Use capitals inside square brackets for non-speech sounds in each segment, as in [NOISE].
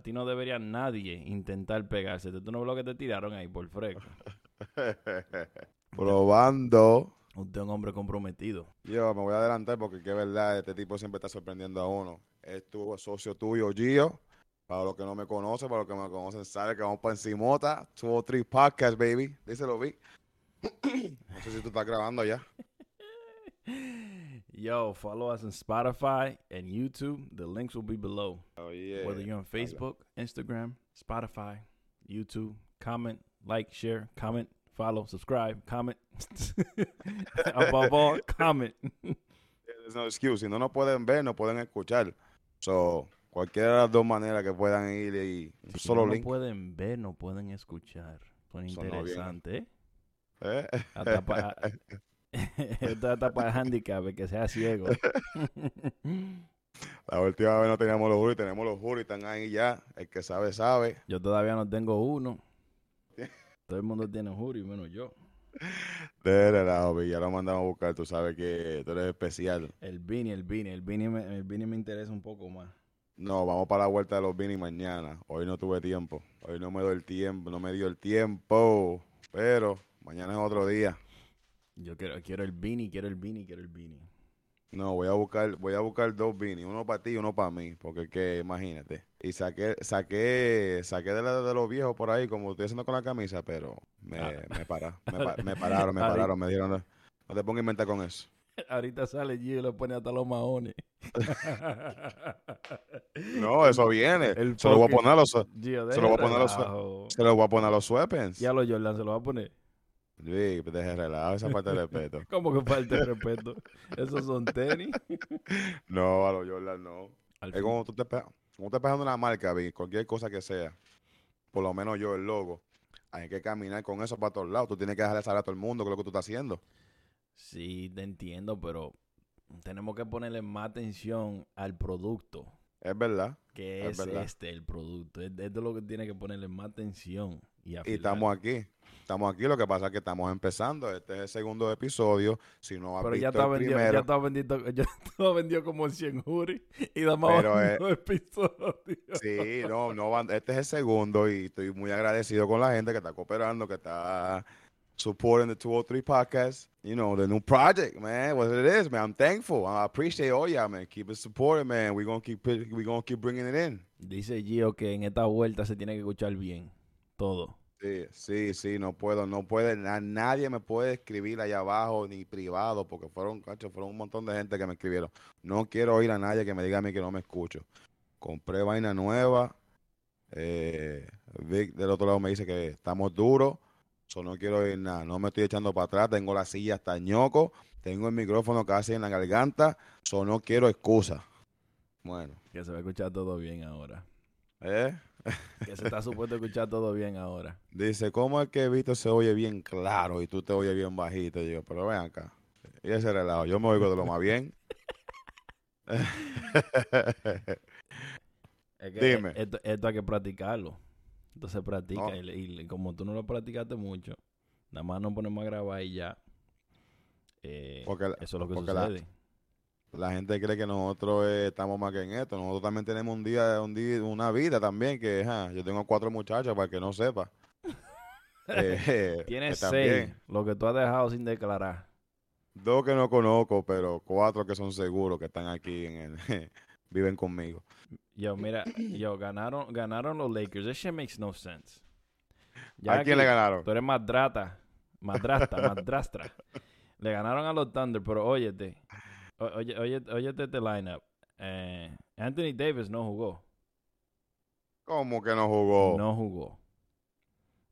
a ti no debería nadie intentar pegarse. Tú no ves lo que te tiraron ahí por fresco. [LAUGHS] Probando. Usted es un hombre comprometido. Yo me voy a adelantar porque que es verdad, este tipo siempre está sorprendiendo a uno. Es tu socio tuyo, Gio. Para los que no me conocen, para los que me conocen, sabe que vamos para encimota. Two o three podcast, baby. Díselo, vi. [COUGHS] no sé si tú estás grabando ya. [LAUGHS] Yo, follow us on Spotify and YouTube. The links will be below. Oh, yeah. Whether you're on Facebook, Instagram, Spotify, YouTube, comment, like, share, comment, follow, subscribe, comment. [LAUGHS] Above all, comment. There's no excuse. Si no nos pueden ver, no pueden escuchar. So, cualquiera de las dos maneras que puedan ir y un Si solo no link. pueden ver, no pueden escuchar. Son interesante, ¿eh? ¿eh? Hasta para... [LAUGHS] Esto hasta para el handicap, que sea ciego. [LAUGHS] La última vez no teníamos los juris, tenemos los juris, están ahí ya. El que sabe, sabe. Yo todavía no tengo uno. Todo el mundo tiene jury, menos yo. De relajo, ya lo mandamos a buscar. Tú sabes que tú eres especial. El Vini, el Vini, el Vini me, el Vini me interesa un poco más. No, vamos para la vuelta de los Vini mañana. Hoy no tuve tiempo. Hoy no me dio el tiempo, no me dio el tiempo. Pero mañana es otro día. Yo quiero, quiero el Vini, quiero el Vini, quiero el Vini. No, voy a buscar, voy a buscar dos Vini, uno para ti y uno para mí, porque que imagínate. Y saqué, saqué, saqué de, la- de los viejos por ahí, como estoy haciendo con la camisa, pero me, Ah. me, para, [LAUGHS] me, pa- me pararon, me pararon, me dijeron, no, no te pongas a inventar con eso. [LAUGHS] Ahorita sale Gio y le pone hasta los maones. [LAUGHS] No, eso viene. El se lo voy a poner a los, se lo voy a poner a los- se lo voy a poner a los sweatpants. Ya los Jordan se lo va a poner. Sí, deje relajo esa parte de respeto. [LAUGHS] ¿Cómo que falta de respeto? Esos son tenis. [LAUGHS] No, a los Jordan no. Al Es fin- como tú te pegas, como te pegando una marca, vi, cualquier cosa que sea, por lo menos yo, el logo, hay que caminar con eso para todos lados. Tú tienes que dejarle saber a todo el mundo que es lo que tú estás haciendo. Sí, te entiendo, pero tenemos que ponerle más atención al producto. Es verdad. Que Es es, verdad. este el producto. Es- Esto es lo que tiene que ponerle más atención. Y, estamos aquí. Estamos aquí. Lo que pasa es que estamos empezando. Este es el segundo episodio. Si no has Pero ya está el vendido, primero, ya está vendido, [LAUGHS] ya está vendido como 100 jury y da más eh, [LAUGHS] episodios. Sí, no, no, van- este es el segundo y estoy muy agradecido con la gente que está cooperando, que está supporting the 203 podcast, you know, the new project, man, what it is, man. I'm thankful. I appreciate all y'all, man. Keep it supporting, man. We're going to keep it, we gonna keep bringing it in. Dice Gio que en esta vuelta se tiene que escuchar bien. Todo. Sí, sí, sí, no puedo, no puede, na- nadie me puede escribir allá abajo ni privado porque fueron, cacho, fueron un montón de gente que me escribieron. No quiero oír a nadie que me diga a mí que no me escucho. Compré vaina nueva. Eh, Vic del otro lado me dice que estamos duros. So no quiero oír nada. No me estoy echando para atrás. Tengo la silla hasta ñoco. Tengo el micrófono casi en la garganta. So no quiero excusa. Bueno, Que se va a escuchar todo bien ahora. ¿eh? [LAUGHS] Que se está supuesto a escuchar todo bien ahora. Dice, ¿cómo es que Víctor se oye bien claro y tú te oyes bien bajito? Y yo, pero ven acá. Y ese relajo, yo me oigo de lo más bien. [LAUGHS] Es que Dime. Esto, esto hay que practicarlo. Esto se practica. No. Y, como tú no lo practicaste mucho, nada más nos ponemos a grabar y ya. Eh, Porque eso es lo que la- sucede. La gente cree que nosotros eh, estamos más que en esto. Nosotros también tenemos un día, un día una vida también. Que ja, yo tengo cuatro muchachos para que no sepa. [LAUGHS] Eh, Tienes que seis, lo que tú has dejado sin declarar. Dos que no conozco, pero cuatro que son seguros que están aquí en el, [LAUGHS] viven conmigo. Yo, mira, yo, ganaron, ganaron los Lakers. That shit makes no sense. Ya ¿A quién le ganaron? Tú eres madrata, madrasta, madrastra. [LAUGHS] Le ganaron a los Thunder, pero óyete, oye, oye, óyete este lineup. Eh, Anthony Davis no jugó, ¿Cómo que no jugó? no jugó.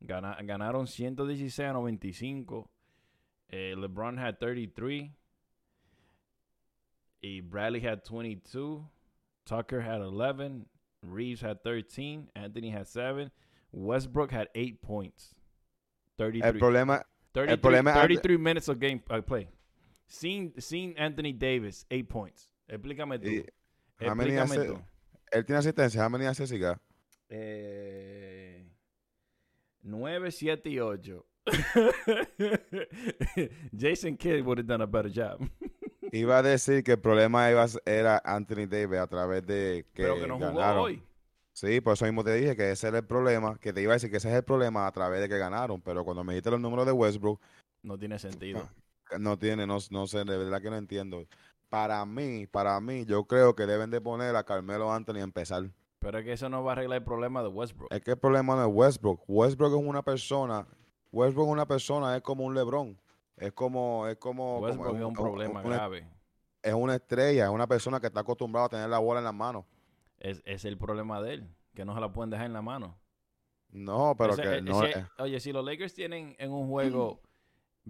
Gana- ganaron 116 a 95. Eh, LeBron had 33. Y Bradley had 22. Tucker had 11. Reeves had 13. Anthony had 7. Westbrook had 8 points. 33. El problema, 33, problema es- 33 minutes of game uh, play. Sin, sin Anthony Davis, 8 points. Explícame tú. Y- Explícame hace- tú. él tiene asistencia. ¿How many got? Eh, 9, 7 y 8. [LAUGHS] Jason Kidd would have done a better job. [LAUGHS] Iba a decir que el problema era Anthony Davis a través de que, Pero que no jugó ganaron. hoy. Sí, por eso mismo te dije que ese era el problema, que te iba a decir que ese es el problema a través de que ganaron, pero cuando me dijiste los números de Westbrook, No tiene sentido. No tiene, no, no sé, de verdad que no entiendo. Para mí, para mí, yo creo que deben de poner a Carmelo Anthony a empezar. Pero es que eso no va a arreglar el problema de Westbrook. Es que el problema no es Westbrook. Westbrook es una persona, Westbrook es una persona, es como un LeBron. Es como, es como, como- Westbrook es un problema grave. es una estrella, es una persona que está acostumbrada a tener la bola en las manos. Es, es el problema de él, que no se la pueden dejar en la mano. No, pero Ese- que e- no ese- es- oye, si los Lakers tienen en un juego [CLEARS THROAT]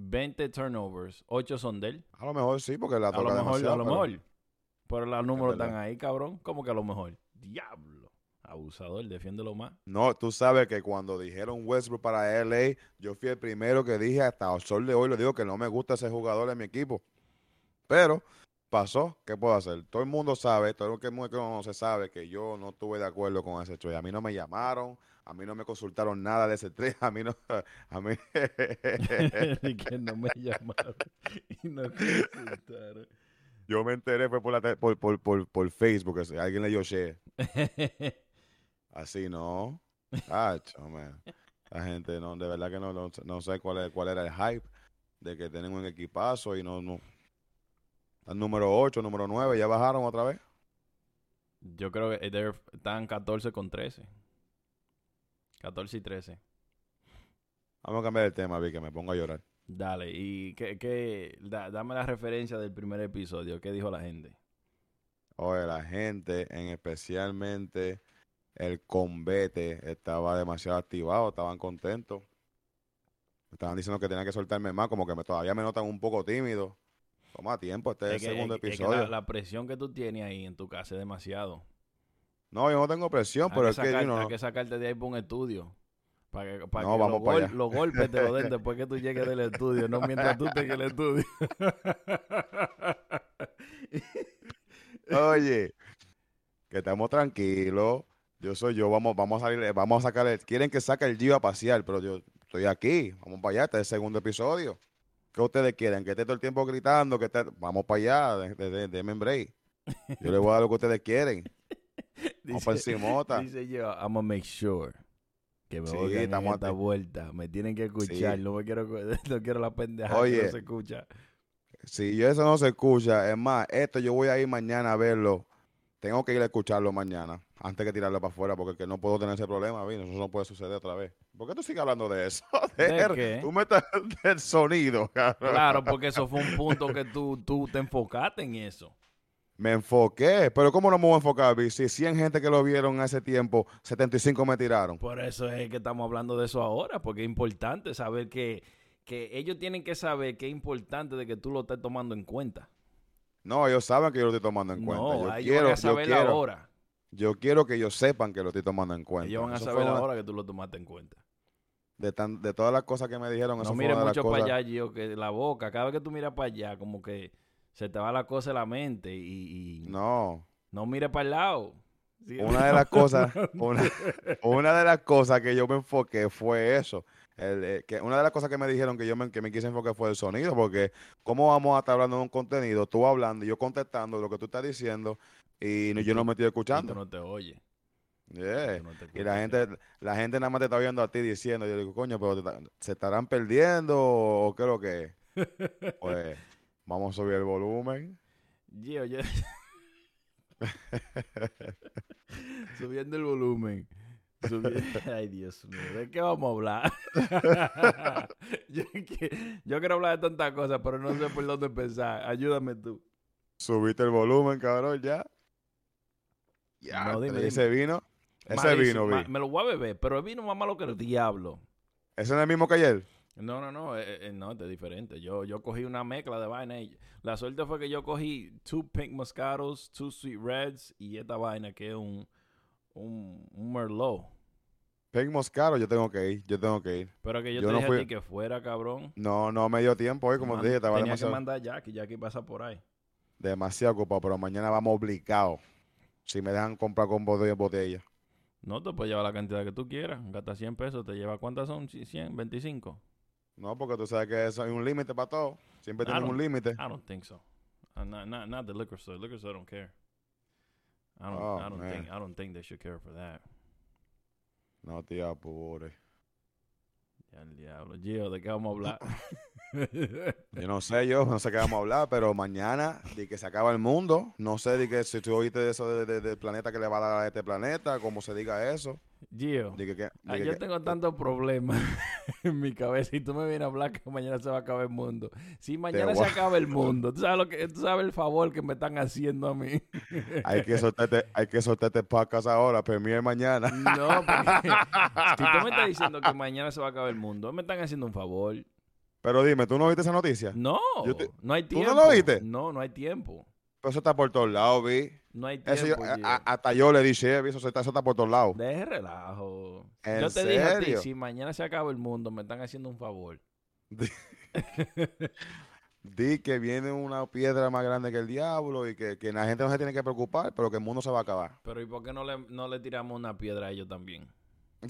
20 turnovers, 8 son de él, a lo mejor sí, porque la a lo toca mejor, a lo pero- mejor. Pero los números están ahí, cabrón. ¿Cómo que a lo mejor? Diablo. Abusador, defiéndelo más. No, tú sabes que cuando dijeron Westbrook para LA, yo fui el primero que dije hasta el sol de hoy, le digo que no me gusta ese jugador en mi equipo. Pero pasó, ¿qué puedo hacer? Todo el mundo sabe, todo el que me conoce sabe que yo no estuve de acuerdo con ese trade. A mí no me llamaron, a mí no me consultaron nada de ese trade, [LAUGHS] a mí no, a mí... [LAUGHS] que no me [LAUGHS] llamaron y no consultaron. yo me enteré fue por, la por, por, por, por Facebook, alguien le dio share. Así no. Acho, man. La gente no, de verdad que no, no, no sé cuál, es- cuál era el hype de que tienen un equipazo y no, no. El número 8, número 9, ya bajaron otra vez. Yo creo que they're- están 14 con 13. 14 y 13. Vamos a cambiar el tema, vi que me pongo a llorar. Dale, y que, que da- dame la referencia del primer episodio. ¿Qué dijo la gente? Oye, la gente, en especialmente el combate, estaba demasiado activado, estaban contentos. Estaban diciendo que tenían que soltarme más, como que me, todavía me notan un poco tímido. Toma tiempo, este es, que- el segundo es que- es que episodio. la, la presión que tú tienes ahí en tu casa es demasiado. No, yo no tengo presión, Hay pero que, es que you know, hay que sacarte de ahí por un estudio. Para que, para No, que vamos los, para gol- allá. los golpes te lo den [LAUGHS] después que tú llegues del estudio, no mientras tú estés en el estudio. [LAUGHS] Oye, que estamos tranquilos. Yo soy yo, vamos, vamos a salir, vamos a sacar el, quieren que saque el Gio a pasear, pero yo estoy aquí, vamos para allá, este es el segundo episodio. ¿Qué ustedes quieren? Que esté todo el tiempo gritando, que esté, vamos para allá, de, de, de, denme break. Yo les voy a dar lo que ustedes quieren. Dice, encimota. dice yo, I'm gonna make sure que me Sí, en estamos esta vuelta. Me tienen que escuchar, Sí. no me quiero, [LAUGHS] no quiero la pendeja que Oye. no se escucha. Si yo eso no se escucha, es más, esto yo voy a ir mañana a verlo. Tengo que ir a escucharlo mañana, antes que tirarlo para afuera, porque que no puedo tener ese problema, ¿viste? Eso no puede suceder otra vez. ¿Por qué tú sigues hablando de eso? [LAUGHS] ¿De qué? Tú me estás [LAUGHS] del sonido, cabrón. Claro, porque eso fue un punto que tú, tú te enfocaste en eso. Me enfoqué, pero ¿cómo no me voy a enfocar? Si 100 gente que lo vieron hace tiempo, 75 me tiraron. Por eso es que estamos hablando de eso ahora, porque es importante saber que, que ellos tienen que saber que es importante de que tú lo estés tomando en cuenta. No, ellos saben que yo lo estoy tomando en cuenta. No, yo, ellos quiero, van a yo, saber quiero, ahora. yo quiero que ellos sepan que lo estoy tomando en cuenta. Ellos van a Eso saber una- ahora que tú lo tomaste en cuenta. De, tan- de todas las cosas que me dijeron, eso No las mucho para allá, Gio, que la boca, cada vez que tú miras para allá, como que se te va la cosa de la mente y, y no. No, mires para el lado. Sí, una de las cosas, [LAUGHS] una, una de las cosas que yo me enfoqué fue eso. El, eh, que una de las cosas que me dijeron que yo me, que me quise enfocar fue el sonido, porque cómo vamos a estar hablando de un contenido, tú hablando y yo contestando lo que tú estás diciendo y yo no me estoy y tú escuchando. no te oyes. Yeah. tú no te Y la gente, la gente nada más te está viendo a ti diciendo, yo digo, coño, pero te se estarán perdiendo o qué es lo que es. [LAUGHS] Pues vamos a subir el volumen. Gio, yo... [LAUGHS] Subiendo el volumen. [LAUGHS] Ay, Dios mío, ¿de qué vamos a hablar? [LAUGHS] yo, que- yo quiero hablar de tantas cosas, pero no sé por dónde empezar. Ayúdame tú. Subiste el volumen, cabrón, ya. Ya, No, dime, ese vino, ese Malísimo. vino, vi. Me lo voy a beber, pero el vino más malo que el diablo. Ese no es el mismo que ayer. No, no, no, eh, eh, no, es diferente. Yo, yo cogí una mezcla de vaina y la suerte fue que yo cogí two pink moscatos, two sweet reds y esta vaina que es un, un, un merlot. Pink Moscaro, yo tengo que ir, yo tengo que ir. Pero que yo, Yo te no dije fui- a ti que fuera, cabrón. No, no me dio tiempo hoy, como Man- te dije, estaba Tenía demasiado, que mandar a Jackie, Jackie pasa por ahí. demasiado ocupado, pero mañana vamos obligados. Si me dejan comprar con botella. No te puedes llevar la cantidad que tú quieras. Gasta 100 pesos, te lleva cuántas son? 100, 25. No, porque tú sabes que eso hay un límite para todo. Siempre tenemos un límite. I don't think so. Uh, not, not, not the liquor store. Liquor store don't care. I don't. Oh, I don't man. think. I don't think they should care for that. No te apures. Ya el diablo. Gio, ¿de qué vamos a hablar? [LAUGHS] Yo no sé, yo no sé qué vamos a hablar, pero mañana de que se acaba el mundo. No sé de que si tú oíste de eso de- de- del planeta que le va a dar a este planeta, cómo se diga eso. Gio, De que- que- ah, de que- yo tengo tantos problemas [LAUGHS] en mi cabeza y tú me vienes a hablar que mañana se va a acabar el mundo. Si mañana se acaba el [LAUGHS] mundo, ¿tú sabes, lo que, tú sabes el favor que me están haciendo a mí. hay que soltarte, hay que soltarte podcast ahora, premier mañana. No, porque [LAUGHS] si tú me estás diciendo que mañana se va a acabar el mundo, me están haciendo un favor. Pero dime, ¿tú no viste esa noticia? No, te- no hay ¿Tú no tiempo. lo viste? No, no hay tiempo. Pero eso está por todos lados, vi. No hay Eso tiempo. a- hasta yo le dije, vi, eso está, eso está por todos lados. Deje relajo. ¿En Yo te dije a ti, serio? si mañana se acaba el mundo, me están haciendo un favor. [LAUGHS] Di que viene una piedra más grande que el diablo y que, que la gente no se tiene que preocupar, pero que el mundo se va a acabar. Pero ¿y por qué no le, no le tiramos una piedra a ellos también? [LAUGHS]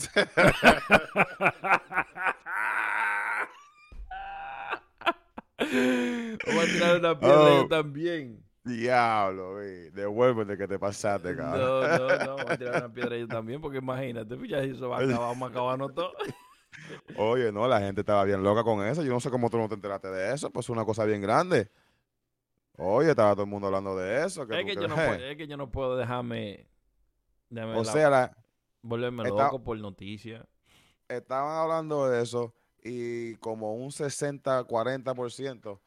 [LAUGHS] Vamos a tirar una piedra a Oh. ellos también. Diablo, vi. Devuélvete que te pasaste, No, cabrón. no, no, [LAUGHS] vamos a tirar una piedra ellos también, porque imagínate, pues ya eso va a acabar, vamos a acabarnos todo. Oye, no, la gente estaba bien loca con eso. Yo no sé cómo tú no te enteraste de eso, pues es una cosa bien grande. Oye, estaba todo el mundo hablando de eso. Es que, yo no puedo, es que yo no puedo dejarme, o la- sea, la- volverme está- loco por noticias. estaban hablando de eso y como un 60-40%,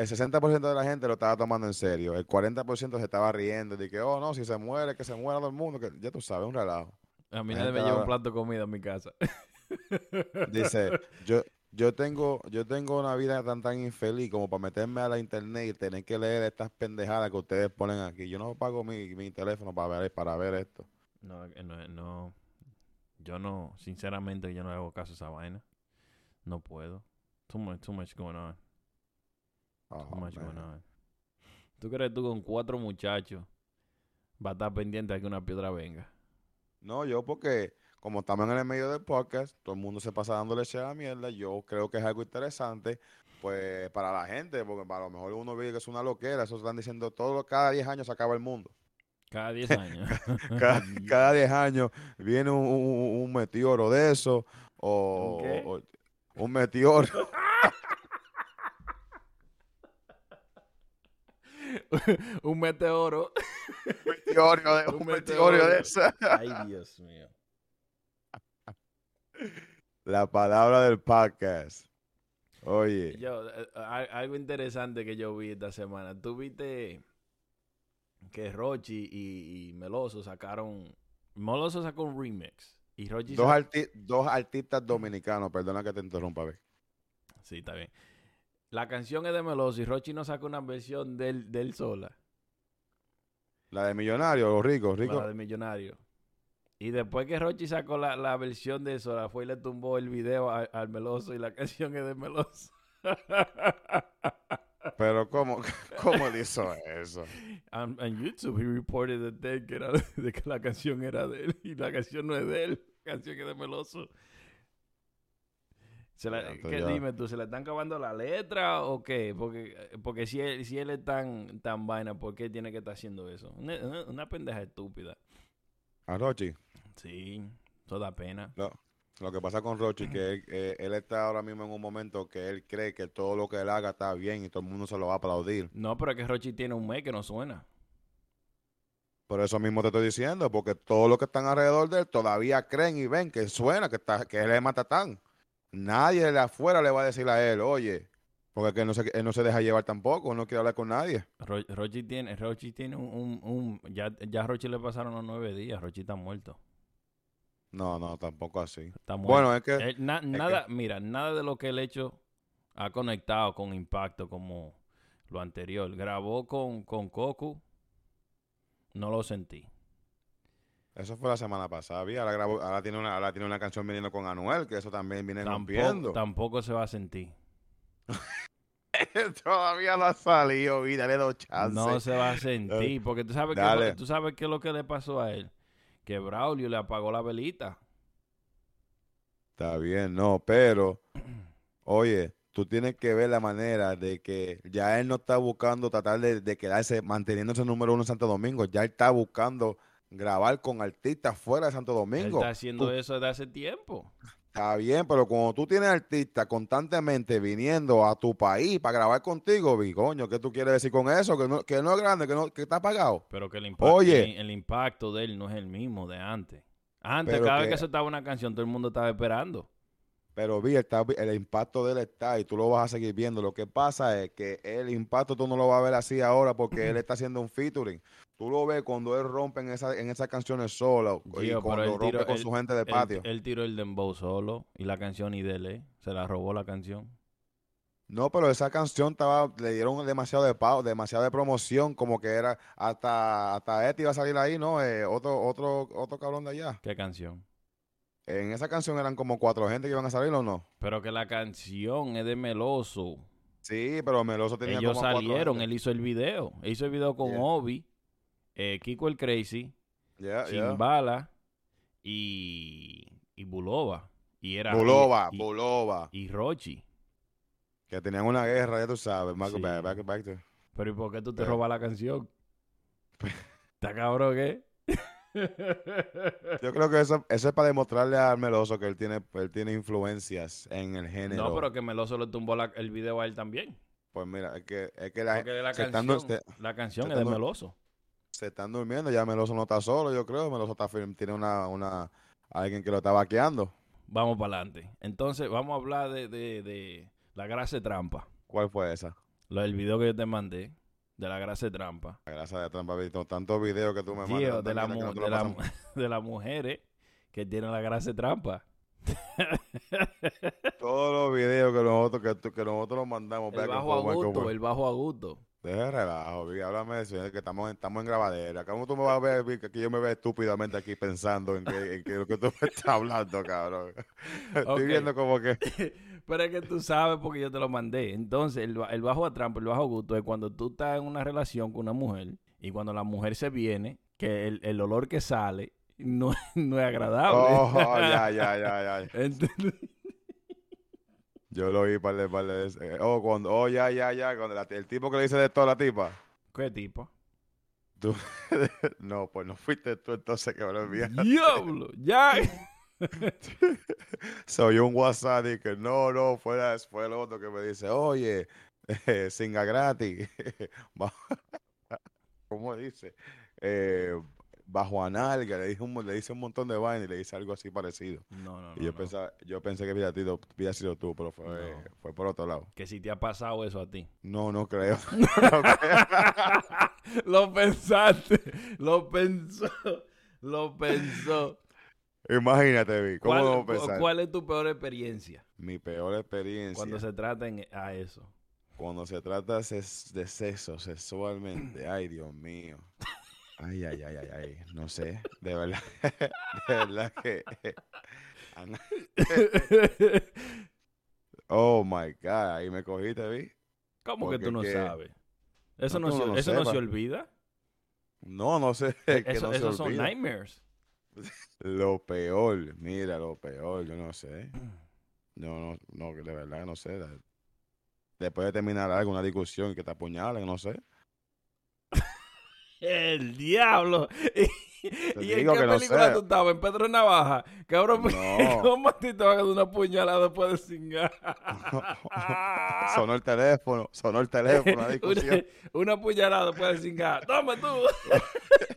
el 60% de la gente lo estaba tomando en serio. El 40% se estaba riendo de que, oh, no, si se muere, que se muera todo el mundo. Que, ya tú sabes, un relajo. A mí nadie me lleva un plato de comida a mi casa. [LAUGHS] Dice, yo, yo tengo, yo tengo una vida tan tan infeliz como para meterme a la internet y tener que leer estas pendejadas que ustedes ponen aquí. Yo no pago mi, mi teléfono para ver, para ver esto. No, eh, no, no, yo no, sinceramente yo no hago caso a esa vaina. No puedo. Too much, too much going on. Oh, Too much man. going on. ¿Tú crees tú con cuatro muchachos va a estar pendiente de que una piedra venga? No, yo porque como estamos en el medio del podcast, todo el mundo se pasa dándole share a la mierda. Yo creo que es algo interesante, pues, para la gente, porque para lo mejor uno ve que es una loquera. Eso están diciendo todo, cada 10 años se acaba el mundo. Cada 10 [LAUGHS] años. Cada, [LAUGHS] cada 10 años viene un, un- un meteoro de eso, o, ¿Un qué? [LAUGHS] [LAUGHS] un meteoro. un meteoro. meteorio de, [LAUGHS] Un un meteorio meteoro. de esa. Ay, Dios mío. La palabra del podcast. Oye, Yo, eh, al- algo interesante que yo vi esta semana. Tú viste que Rochi y, y Meloso sacaron. Meloso sacó un remix. Y Rochi dos, arti- dos artistas dominicanos, perdona que te interrumpa, ve. Sí, está bien. La canción es de Meloso y Rochi no sacó una versión del, del sola. La de Millonario, los ricos, ricos. La de Millonario. Y después que Rochi sacó la, la versión de Sola, fue y le tumbó el video a- al Meloso y la [LAUGHS] canción es de Meloso. Pero ¿cómo, cómo él hizo eso? En, YouTube, he reported that they- que, era- de que la canción era de él y la canción no es de él, la canción es de Meloso. Se la- ¿qué, dime tú, ¿se le están acabando la letra o qué? Porque, porque si, él, si él es tan, tan vaina, ¿por qué tiene que estar haciendo eso? Una, una- una pendeja estúpida. A Rochi. Sí, toda pena. Lo, lo que pasa con Rochi que él, eh, él está ahora mismo en un momento que él cree que todo lo que él haga está bien y todo el mundo se lo va a aplaudir. No, pero es que Rochi tiene un mes que no suena. Por eso mismo te estoy diciendo, porque todos los que están alrededor de él todavía creen y ven que suena, que, está, que él es matatán. Nadie de afuera le va a decir a él, oye, porque que él no se, él no se deja llevar tampoco, no quiere hablar con nadie. Ro- Rochi tiene, Rochi tiene un, un, un- ya, ya a Rochi le pasaron los nueve días, Rochi está muerto. No, no, tampoco así. Está muerto. Bueno, es que Él- na- nada, mira, nada de lo que él ha hecho ha conectado con impacto como lo anterior. Grabó con, con Coco, no lo sentí. Eso fue la semana pasada. vi, Ahora, ahora, tiene una, ahora tiene una canción viniendo con Anuel, que eso también viene Tampoco, rompiendo. tampoco se va a sentir. [LAUGHS] Todavía no ha salido, vi, dale dos chances. No se va a sentir, porque tú sabes, que, tú sabes qué es lo que le pasó a él. Que Braulio le apagó la velita. Está bien, no, pero, oye, tú tienes que ver la manera de que ya él no está buscando tratar de, de quedarse, manteniéndose número uno en Santo Domingo, ya él está buscando grabar con artistas fuera de Santo Él Domingo. está haciendo Tú- eso desde hace tiempo. Está bien, pero cuando tú tienes artistas constantemente viniendo a tu país para grabar contigo, vi, coño, ¿qué tú quieres decir con eso? Que no, que no es grande, que, no, que está pagado. Pero que el impacto, Oye. el, el impacto de él no es el mismo de antes. Antes, cada vez que- soltaba una canción, todo el mundo estaba esperando. Pero vi, está, el impacto de él está y tú lo vas a seguir viendo. Lo que pasa es que el impacto tú no lo vas a ver así ahora porque él [CLEARS THROAT] está haciendo un featuring. Tú lo ves cuando él rompe en, esa, en esas canciones solo y Gio, pero cuando rompe tiró- con él- su gente de patio. él tiró el dembow solo y la canción y dele. Se la robó la canción. No, pero esa canción estaba, le dieron demasiado de pau, demasiada de promoción, como que era hasta hasta Eti iba a salir ahí, ¿no? Eh, otro otro otro cabrón de allá. ¿Qué canción? En esa canción eran como cuatro gente que iban a salir o no. Pero que la canción es de Meloso. Sí, pero Meloso tenía Ellos como salieron, él hizo el video. Él hizo el video con Yeah. Obi, eh, Kiko el Crazy, Yeah, yeah. Chimbala y, y Bulova. Y era Bulova, y, Bulova, y Rochi. que tenían una guerra, ya tú sabes. Marco, Sí. back, back, back to- Pero ¿y por qué tú te Pero- robas la canción? [LAUGHS] ¿Está cabrón qué? Yo creo que eso, eso es para demostrarle a Meloso que él tiene, él tiene influencias en el género. no, pero que Meloso le tumbó la- el video a él también. Pues mira, es que, es que la, Porque la canción, se- la canción es de Meloso. Se están durmiendo, ya Meloso no está solo, yo creo. Meloso está, firme, tiene una, una, alguien que lo está vaqueando. Vamos para adelante. Entonces, vamos a hablar de, de, de la grasa de trampa. ¿Cuál fue esa? Lo del video que yo te mandé, de la grasa de trampa. La grasa de trampa, visto tantos videos que tú me Tío, mandas. de, la de, la, [LAUGHS] las mujeres que tienen la grasa de trampa. Todos los videos que nosotros, que, que nosotros nos mandamos. El bajo a gusto, el bajo a gusto. Deja de relajo, vi, háblame de eso, es que estamos en, estamos en grabadera. ¿Cómo tú me vas a ver, que yo me veo estúpidamente aquí pensando en que, en que lo que tú me estás hablando, cabrón? [LAUGHS] Estoy viendo como que... [LAUGHS] Pero es que tú sabes porque yo te lo mandé. Entonces, el, el bajo a trampa, el bajo gusto es cuando tú estás en una relación con una mujer y cuando la mujer se viene, que el, el olor que sale no, [LAUGHS] no es agradable. Oh, ya, ya, ya, ya. ¿Entiendes? Yo lo oí par de, par de veces. Eh, Oh, cuando, oh, ya, ya, ya. Cuando la- el tipo que le dice de todo a la tipa. ¿Qué tipo? [LAUGHS] No, pues no fuiste tú entonces que me lo enviaste. ¡Diablo! ¡Ya! [LAUGHS] Se oyó un WhatsApp y que no, no, fue, la- fue el otro que me dice, oye, eh, singa gratis. [LAUGHS] ¿Cómo dice? Eh, bajo analga, le dice, un, le dice un montón de vainas y le dice algo así parecido. No, no, no. y yo, no. Pensaba, yo pensé que había sido, había sido tú, pero fue, No. fue por otro lado. Que si te ha pasado eso a ti. No, no creo. [LAUGHS] [LAUGHS] lo pensaste. Lo pensó. Lo pensó. Imagínate, Vi, ¿cómo ¿Cuál, no cu- pensar? cuál es tu peor experiencia Mi peor experiencia cuando cuando se, se trata en- a eso? trata ses- de sexo sexualmente. Ay, Dios mío. Ay, ay, ay, ay, ay. No sé. De verdad. [LAUGHS] De verdad que. [LAUGHS] Ana- [LAUGHS] Oh my God. Ahí me cogiste, Vi. ¿Cómo que tú no que- sabes? Eso No, se, no eso no se olvida. No, no sé. que Eso, no se esos son nightmares. Lo peor. Mira, lo peor. Yo no sé. No, no, no, de verdad no sé. de- Después de terminar algo, una discusión y que te apuñalen, no sé. El diablo. [LAUGHS] ¿Y, y en qué no película sé. tú estabas? ¿En Pedro Navaja? Cabrón, No. [LAUGHS] ¿cómo a ti te van a dar una puñalada después de cingar? [LAUGHS] sonó el teléfono, sonó el teléfono, una discusión. una, una puñalada después de cingar. ¡Toma tú!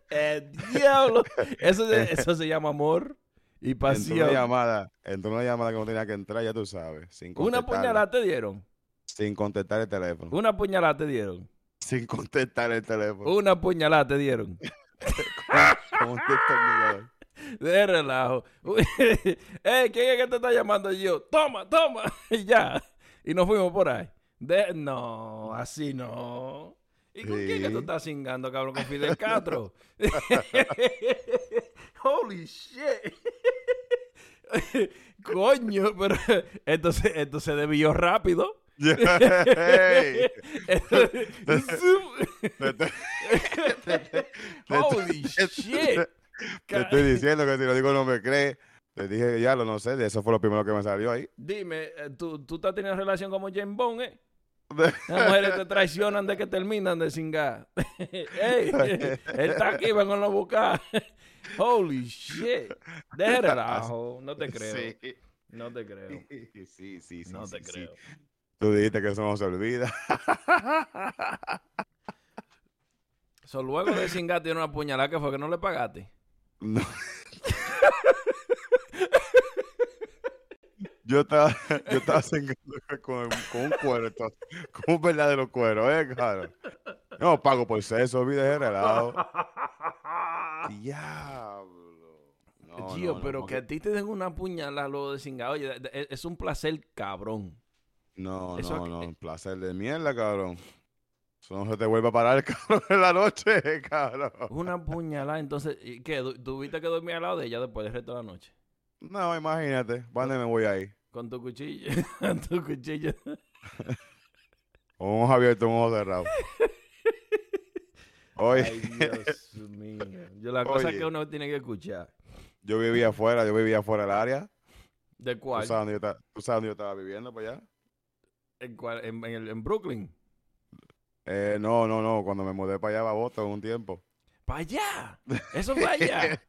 El diablo. Eso, se- eso se llama amor y Entró una pasión. llamada, entró una llamada que no tenía que entrar, ya tú sabes. Sin Una puñalada te dieron. Sin contestar el teléfono. Una puñalada te dieron. Sin contestar el teléfono. Una puñalada te dieron. [LAUGHS] Un destornillador. De relajo. [LAUGHS] Eh, ¿quién es que te está llamando? Y yo, toma, toma. [LAUGHS] Y ya. Y nos fuimos por ahí. De, no, así no. ¿Y con quién que tú estás cingando, cabrón? Con Fidel Castro. Holy shit. Coño, pero entonces esto se debió rápido. Hey. Estoy- Holy shit. te estoy diciendo que si lo digo no me crees. Te dije, ya lo no sé, de eso fue lo primero que me salió ahí. Dime, eh, ¿tú, tú estás teniendo relación como James Bond, ¿eh? Las mujeres te traicionan de que terminan de cingar. [LAUGHS] Ey, él está aquí, vengo a buscar. [LAUGHS] Holy shit. El relajo. No te creo. Sí. No te creo. Sí, sí, sí. No sí, te sí. creo. Tú dijiste que eso no se olvida. [LAUGHS] So, luego de cingar tiene una puñalada que fue que no le pagaste. No. [LAUGHS] Yo estaba, yo estaba cingando con, con un cuero, entonces, con un verdadero cuero, ¿eh, claro? No pago por sexo, olvide de relajo. Diablo. No, Gio, no, no, pero que a ti te den una puñalada luego de cingar. Oye, es un placer cabrón. No, Eso no, no, un placer de mierda, cabrón. Eso no se te vuelve a parar, [LAUGHS] cabrón, en la noche, [LAUGHS] cabrón. Una puñalada, entonces, ¿y qué? ¿Du- ¿Tuviste que dormir al lado de ella después del resto de la noche? No, imagínate, ¿dónde me voy ahí? [LAUGHS] Con tu cuchillo. Con tu cuchillo. Un ojo abierto, un ojo cerrado. Oye, Ay, Dios mío. Yo, la cosa Oye. que uno tiene que escuchar. yo vivía afuera, yo vivía afuera del área. ¿De ¿Tú cuál? sabes, dónde yo estaba, tú sabes dónde yo estaba viviendo para allá? ¿En, cuál? En, en el- en Brooklyn? Eh, no, no, no, cuando me mudé para allá a Boston un tiempo. ¡Para allá! Eso fue [LAUGHS] allá.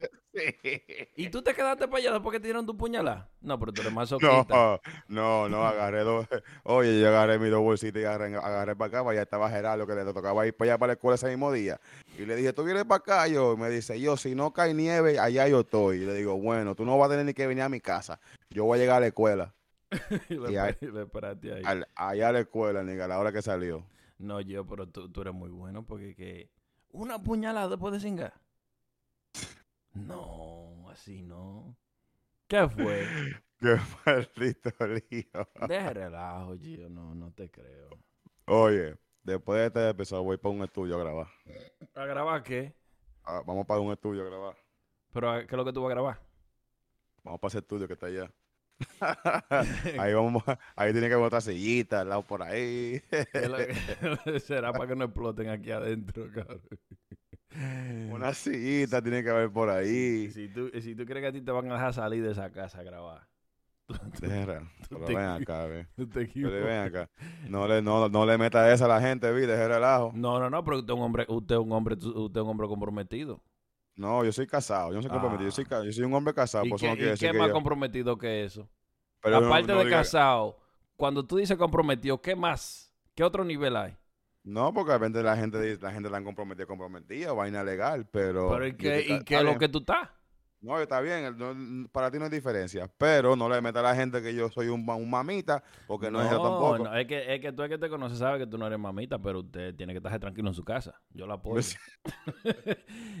¿Y tú te quedaste para allá después que te dieron tu puñalada? No, pero tú eres más soquita. No, no, no, agarré dos. [LAUGHS] Oye, yo agarré mis dos bolsitas y agarré, agarré para acá, para allá estaba Gerardo, que le tocaba ir para allá para la escuela ese mismo día. Y le dije, ¿tú vienes para acá? Yo, y me dice, yo, si no cae nieve, allá yo estoy. Y le digo, bueno, tú no vas a tener ni que venir a mi casa. Yo voy a llegar a la escuela. [LAUGHS] y le, y ahí- esper- le esperaste ahí. Al- allá a la escuela, ni a la hora que salió. No, yo, pero tú, tú eres muy bueno porque que... ¿Una puñalada después de cingar? No, así no. ¿Qué fue? [LAUGHS] Qué maldito lío. Deja el relajo, Gio. No, no te creo. Oye, después de este episodio voy para un estudio a grabar. ¿A grabar qué? Ah, vamos para un estudio a grabar. ¿Pero qué es lo que tú vas a grabar? Vamos para ese estudio que está allá. [LAUGHS] ahí vamos, ahí tiene que haber otra sillita al lado por ahí. ¿Qué es lo que- [LAUGHS] [LAUGHS] Será para que no exploten aquí adentro, cabrón. Una sillita tiene que haber por ahí. Si tú, si tú crees que a ti te van a dejar salir de esa casa a grabar, Deja, Pero acá, ve. ven acá. No le, no, no le meta esa a la gente, vi, deje relajo. No, no, no, pero usted es un hombre, usted es un hombre, usted es un hombre comprometido. No, yo soy casado, yo no soy comprometido, yo soy, ca- yo soy un hombre casado, ¿Y por qué, eso no quiere decir qué que más yo- comprometido que eso? pero Aparte no de diga- casado, cuando tú dices comprometido, ¿qué más? ¿Qué otro nivel hay? No, porque de repente la gente la gente la han comprometido, comprometida, vaina legal, pero... Pero ¿y qué, y qué es lo que tú estás? No, está bien, no- para ti no hay diferencia, pero no le meta a la gente que yo soy un, ma- un mamita, porque no, es eso tampoco. no, es que, es que tú el que te conoces sabe que tú no eres mamita, pero usted tiene que estar tranquilo en su casa. Yo la apoyo. Pues- [LAUGHS]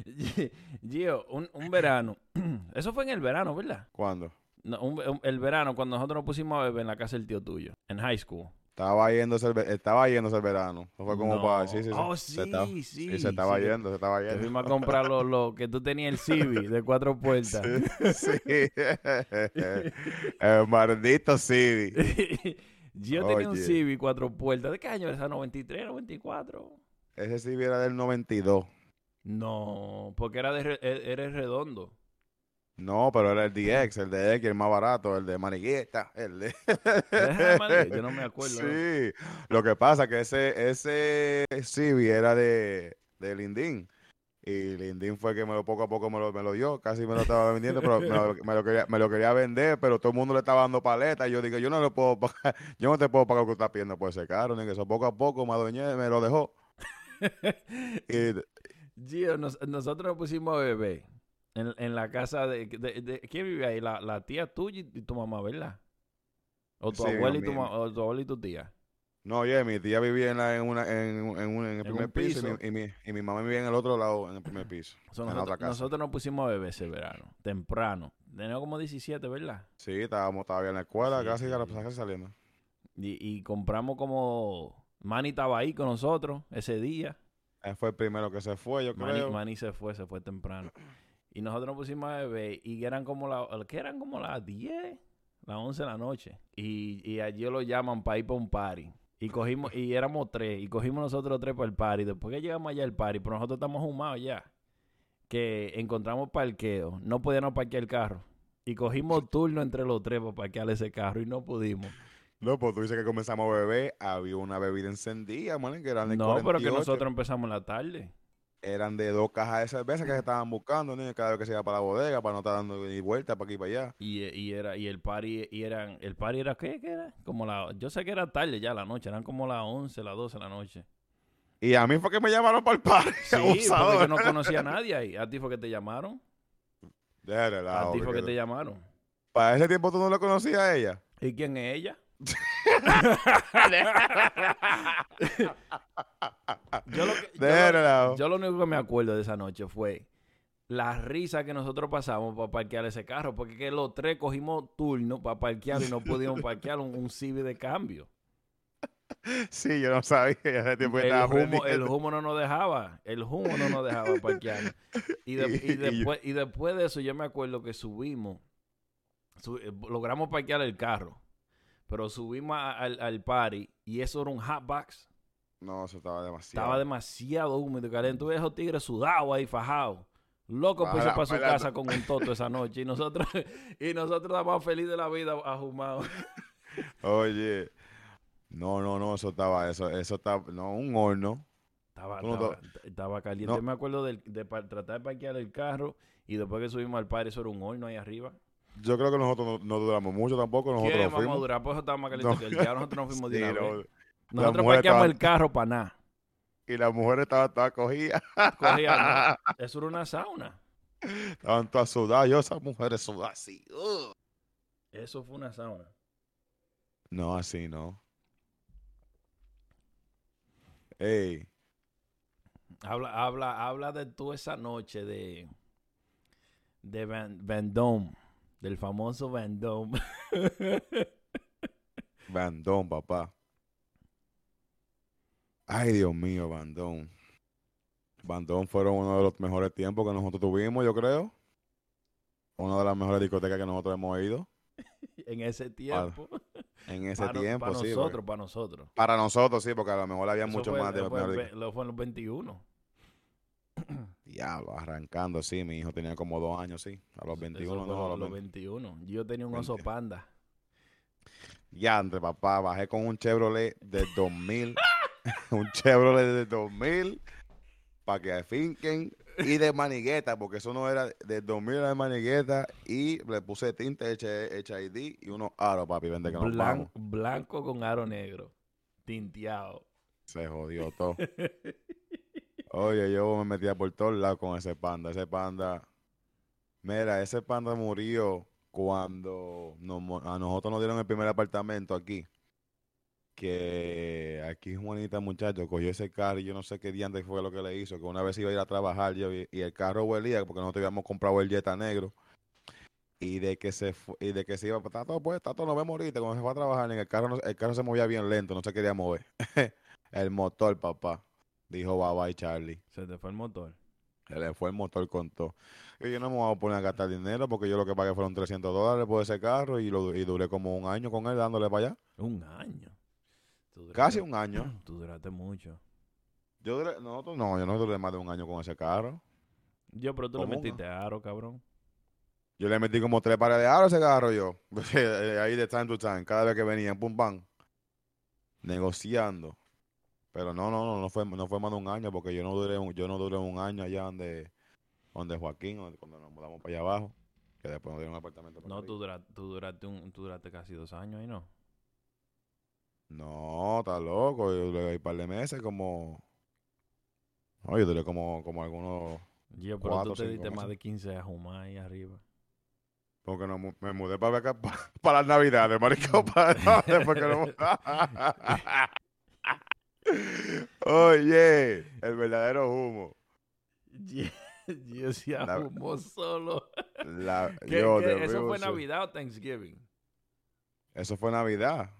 [LAUGHS] Gio, un, un verano. [CLEARS THROAT] Eso fue en el verano, ¿verdad? ¿Cuándo? No, un- un- el verano, cuando nosotros nos pusimos a beber en la casa del tío tuyo, en high school. Estaba yéndose el, estaba yéndose el verano. Eso fue como No. para... Sí, sí, sí. Oh, Se estaba- sí, sí, se estaba sí, yendo, se estaba yendo. fuimos a comprar lo, lo que tú tenías el Civi de cuatro puertas. Sí. [LAUGHS] el maldito Civi. Gio [LAUGHS] tenía un Oye. Civi cuatro puertas. ¿De qué año era esa? ¿93, 94? Ese Civi era del 92. No, porque era, de, e- era redondo. No, pero era el DX, el de X, el más barato, el de Manigueta, el de... [LAUGHS] Yo no me [LAUGHS] acuerdo. ¿no? Sí, lo que pasa es que ese, ese Civi era de, de Lindín. Y Lindín fue que me lo, poco a poco me lo, me lo dio, casi me lo estaba [LAUGHS] vendiendo, pero me lo, me lo quería, me lo quería vender, pero todo el mundo le estaba dando paleta. Y yo digo, yo no le puedo pagar, yo no te puedo pagar lo que estás pidiendo por ese caro, ni que eso poco a poco me adueñé, me lo dejó. Y, Gio, nos- nosotros nos pusimos a beber en, en la casa de, de, de- ¿Quién vive ahí? La, la tía tuya y tu mamá, ¿verdad? O tu Sí, abuela y tu, o tu abuela y tu tía. no, oye, mi tía vivía en, la, en, una, en, en, un- en el primer piso, piso. Y, mi, y, mi, y mi mamá vivía en el otro lado, en el primer piso. [CLEARS THROAT] So, en la nosotros, otra casa. nosotros nos pusimos a beber ese verano, temprano. Teníamos como 17, ¿verdad? Sí, estábamos todavía en la escuela, Sí, casi, sí. casi saliendo. Y, y compramos como... Manny estaba ahí con nosotros ese día. Él fue el primero que se fue, yo Manny, creo. Manny se fue, se fue temprano. Y nosotros nos pusimos a beber y eran como la, que eran como las 10, las 11 de la noche. Y, y allí lo llaman para ir para un party. Y cogimos, y éramos tres, y cogimos nosotros tres para el party. Después que llegamos allá al party, pero nosotros estamos humados ya. Que encontramos parqueo, no podíamos parquear el carro. Y cogimos turno entre los tres para parquear ese carro y no pudimos. No, pues tú dices que comenzamos a beber, había una bebida encendida, man, que eran de No, pero que 48. nosotros empezamos en la tarde. Eran de dos cajas de cerveza que se estaban buscando, ¿no? cada vez que se iba para la bodega, para no estar dando ni vuelta para aquí y para allá. Y, y era y el party y eran el party era qué, ¿Qué era como la yo sé que era tarde ya la noche eran como las 11 las 12 de la noche Y a mí fue que me llamaron para el party, [LAUGHS] sí porque abusador. yo no conocía a nadie ahí a ti fue que te llamaron De a ti fue que que te llamaron Para ese tiempo tú no la conocías a ella. y quién es ella yo, lo que- yo De lo- relajo. yo lo único que me acuerdo de esa noche fue la risa que nosotros pasamos para parquear ese carro, porque que los tres cogimos turno para parquear y no pudimos parquear un, un Civic de cambio. Sí, yo no sabía, tiempo el estaba humo, el humo no nos dejaba, el humo no nos dejaba parquear. Y, de- y Y- [LAUGHS] y yo- después, y después de eso yo me acuerdo que subimos, su- eh, logramos parquear el carro, pero subimos a- al, al party y eso era un hotbox. No, eso estaba demasiado. Estaba demasiado húmedo y caliente. Tuve esos tigres sudados ahí, fajados. Loco pues se Baila- para su casa con un toto esa noche. Y nosotros, [LAUGHS] y nosotros estábamos felices de la vida ajumados. [LAUGHS] Oye. No, no, no, eso estaba, eso, eso estaba, no, un horno. Estaba, no estaba, estaba caliente. No. Yo me acuerdo de, pa- tratar de parquear el carro y después que subimos al party, eso era un horno ahí arriba. Yo creo que nosotros no, no duramos mucho tampoco, nosotros ¿Qué nos vamos a fuimos. durar? Pues eso estaba más caliente No. que el ya nosotros nos fuimos de [LAUGHS] Sí, no. Nosotros parqueamos estaban- el carro para nada. Y las mujeres estaban todas cogidas, Cogía- [LAUGHS] Eso era una sauna. estaban todas sudadas. Yo, esas mujeres sudadas así. ugh. Eso fue una sauna. No, así no. Ey, Habla, habla, habla de tú esa noche de, de Van, Vendôme, del famoso Vendôme. Bandón, [LAUGHS] papá. Ay, Dios mío, Bandón. Bandón fueron uno de los mejores tiempos que nosotros tuvimos, yo creo. Una de las mejores discotecas que nosotros hemos ido [LAUGHS] en ese tiempo. en ese para, tiempo, para sí. nosotros, porque- para nosotros. Para nosotros, sí, porque a lo mejor había Eso mucho fue- más de eso fue, lo fue en los 21. [CLEARS THROAT] Diablo, arrancando, sí. Mi hijo tenía como dos años, sí. A los 21, Eso fue no, a los los 20. 21. Yo tenía un oso 20. panda. Ya, entre papá, bajé con un Chevrolet de 2000. [LAUGHS] un Chevrolet de 2000 para que afinquen y de manigueta, porque eso no era de 2000 era de manigueta y le puse tinte HID y unos aros, papi, vende que nos vamos. blanco con aro negro. Tinteado. Se jodió todo. [LAUGHS] Oye, yo me metía por todos lados con ese panda. Ese panda, mira, ese panda murió cuando a nosotros nos dieron el primer apartamento aquí. Que aquí Juanita, muchacho, cogió ese carro y yo no sé qué diante fue lo que le hizo. Que una vez iba a ir a trabajar y, el carro huelía porque nosotros habíamos comprado el Jetta negro. Y de que se y de que se iba, pues, Tato, pues, Tato, nos vemos ahorita. Cuando se fue a trabajar, en el carro, el carro se movía bien lento, no se quería mover. [LAUGHS] el motor, papá. Dijo bye bye, Charlie. Se te fue el motor. Se le fue el motor con todo. Y yo no me voy a poner a gastar dinero porque yo lo que pagué fueron 300 dólares por ese carro y, lo, y duré como un año con él dándole para allá. Un año. Duraste- Casi un año. [CLEARS THROAT] Tú duraste mucho. Yo duré, nosotros no, yo no duré más de un año con ese carro. Yo, pero tú le ¿Cómo, metiste aro, cabrón. Yo le metí como tres pares de aro a ese carro yo. [LAUGHS] Ahí de time to time, cada vez que venían, pum pam. Negociando. Pero no, no, no, no fue, no fue más de un año porque yo no duré un, yo no duré un año allá donde, donde Joaquín, donde- cuando nos mudamos para allá abajo. Que después nos dieron un apartamento. para No, tú duraste, tú, duraste un, tú duraste casi dos años ahí, ¿no? No, está loco. Yo duré un par de meses como. No, yo duré como, como algunos. Yo, pero Cuatro, tú te diste más de 15 a Jumá ahí arriba. Porque no, me mudé para acá [LAUGHS] para, para las navidades, maricón. [LAUGHS] Para, después que no- [LAUGHS] Oye, el verdadero humo. [LAUGHS] Yo sí La- ahumó solo. La, [LAUGHS] ¿Qué- yo, qué? the ¿Eso fue. Navidad o Thanksgiving? Eso fue Navidad.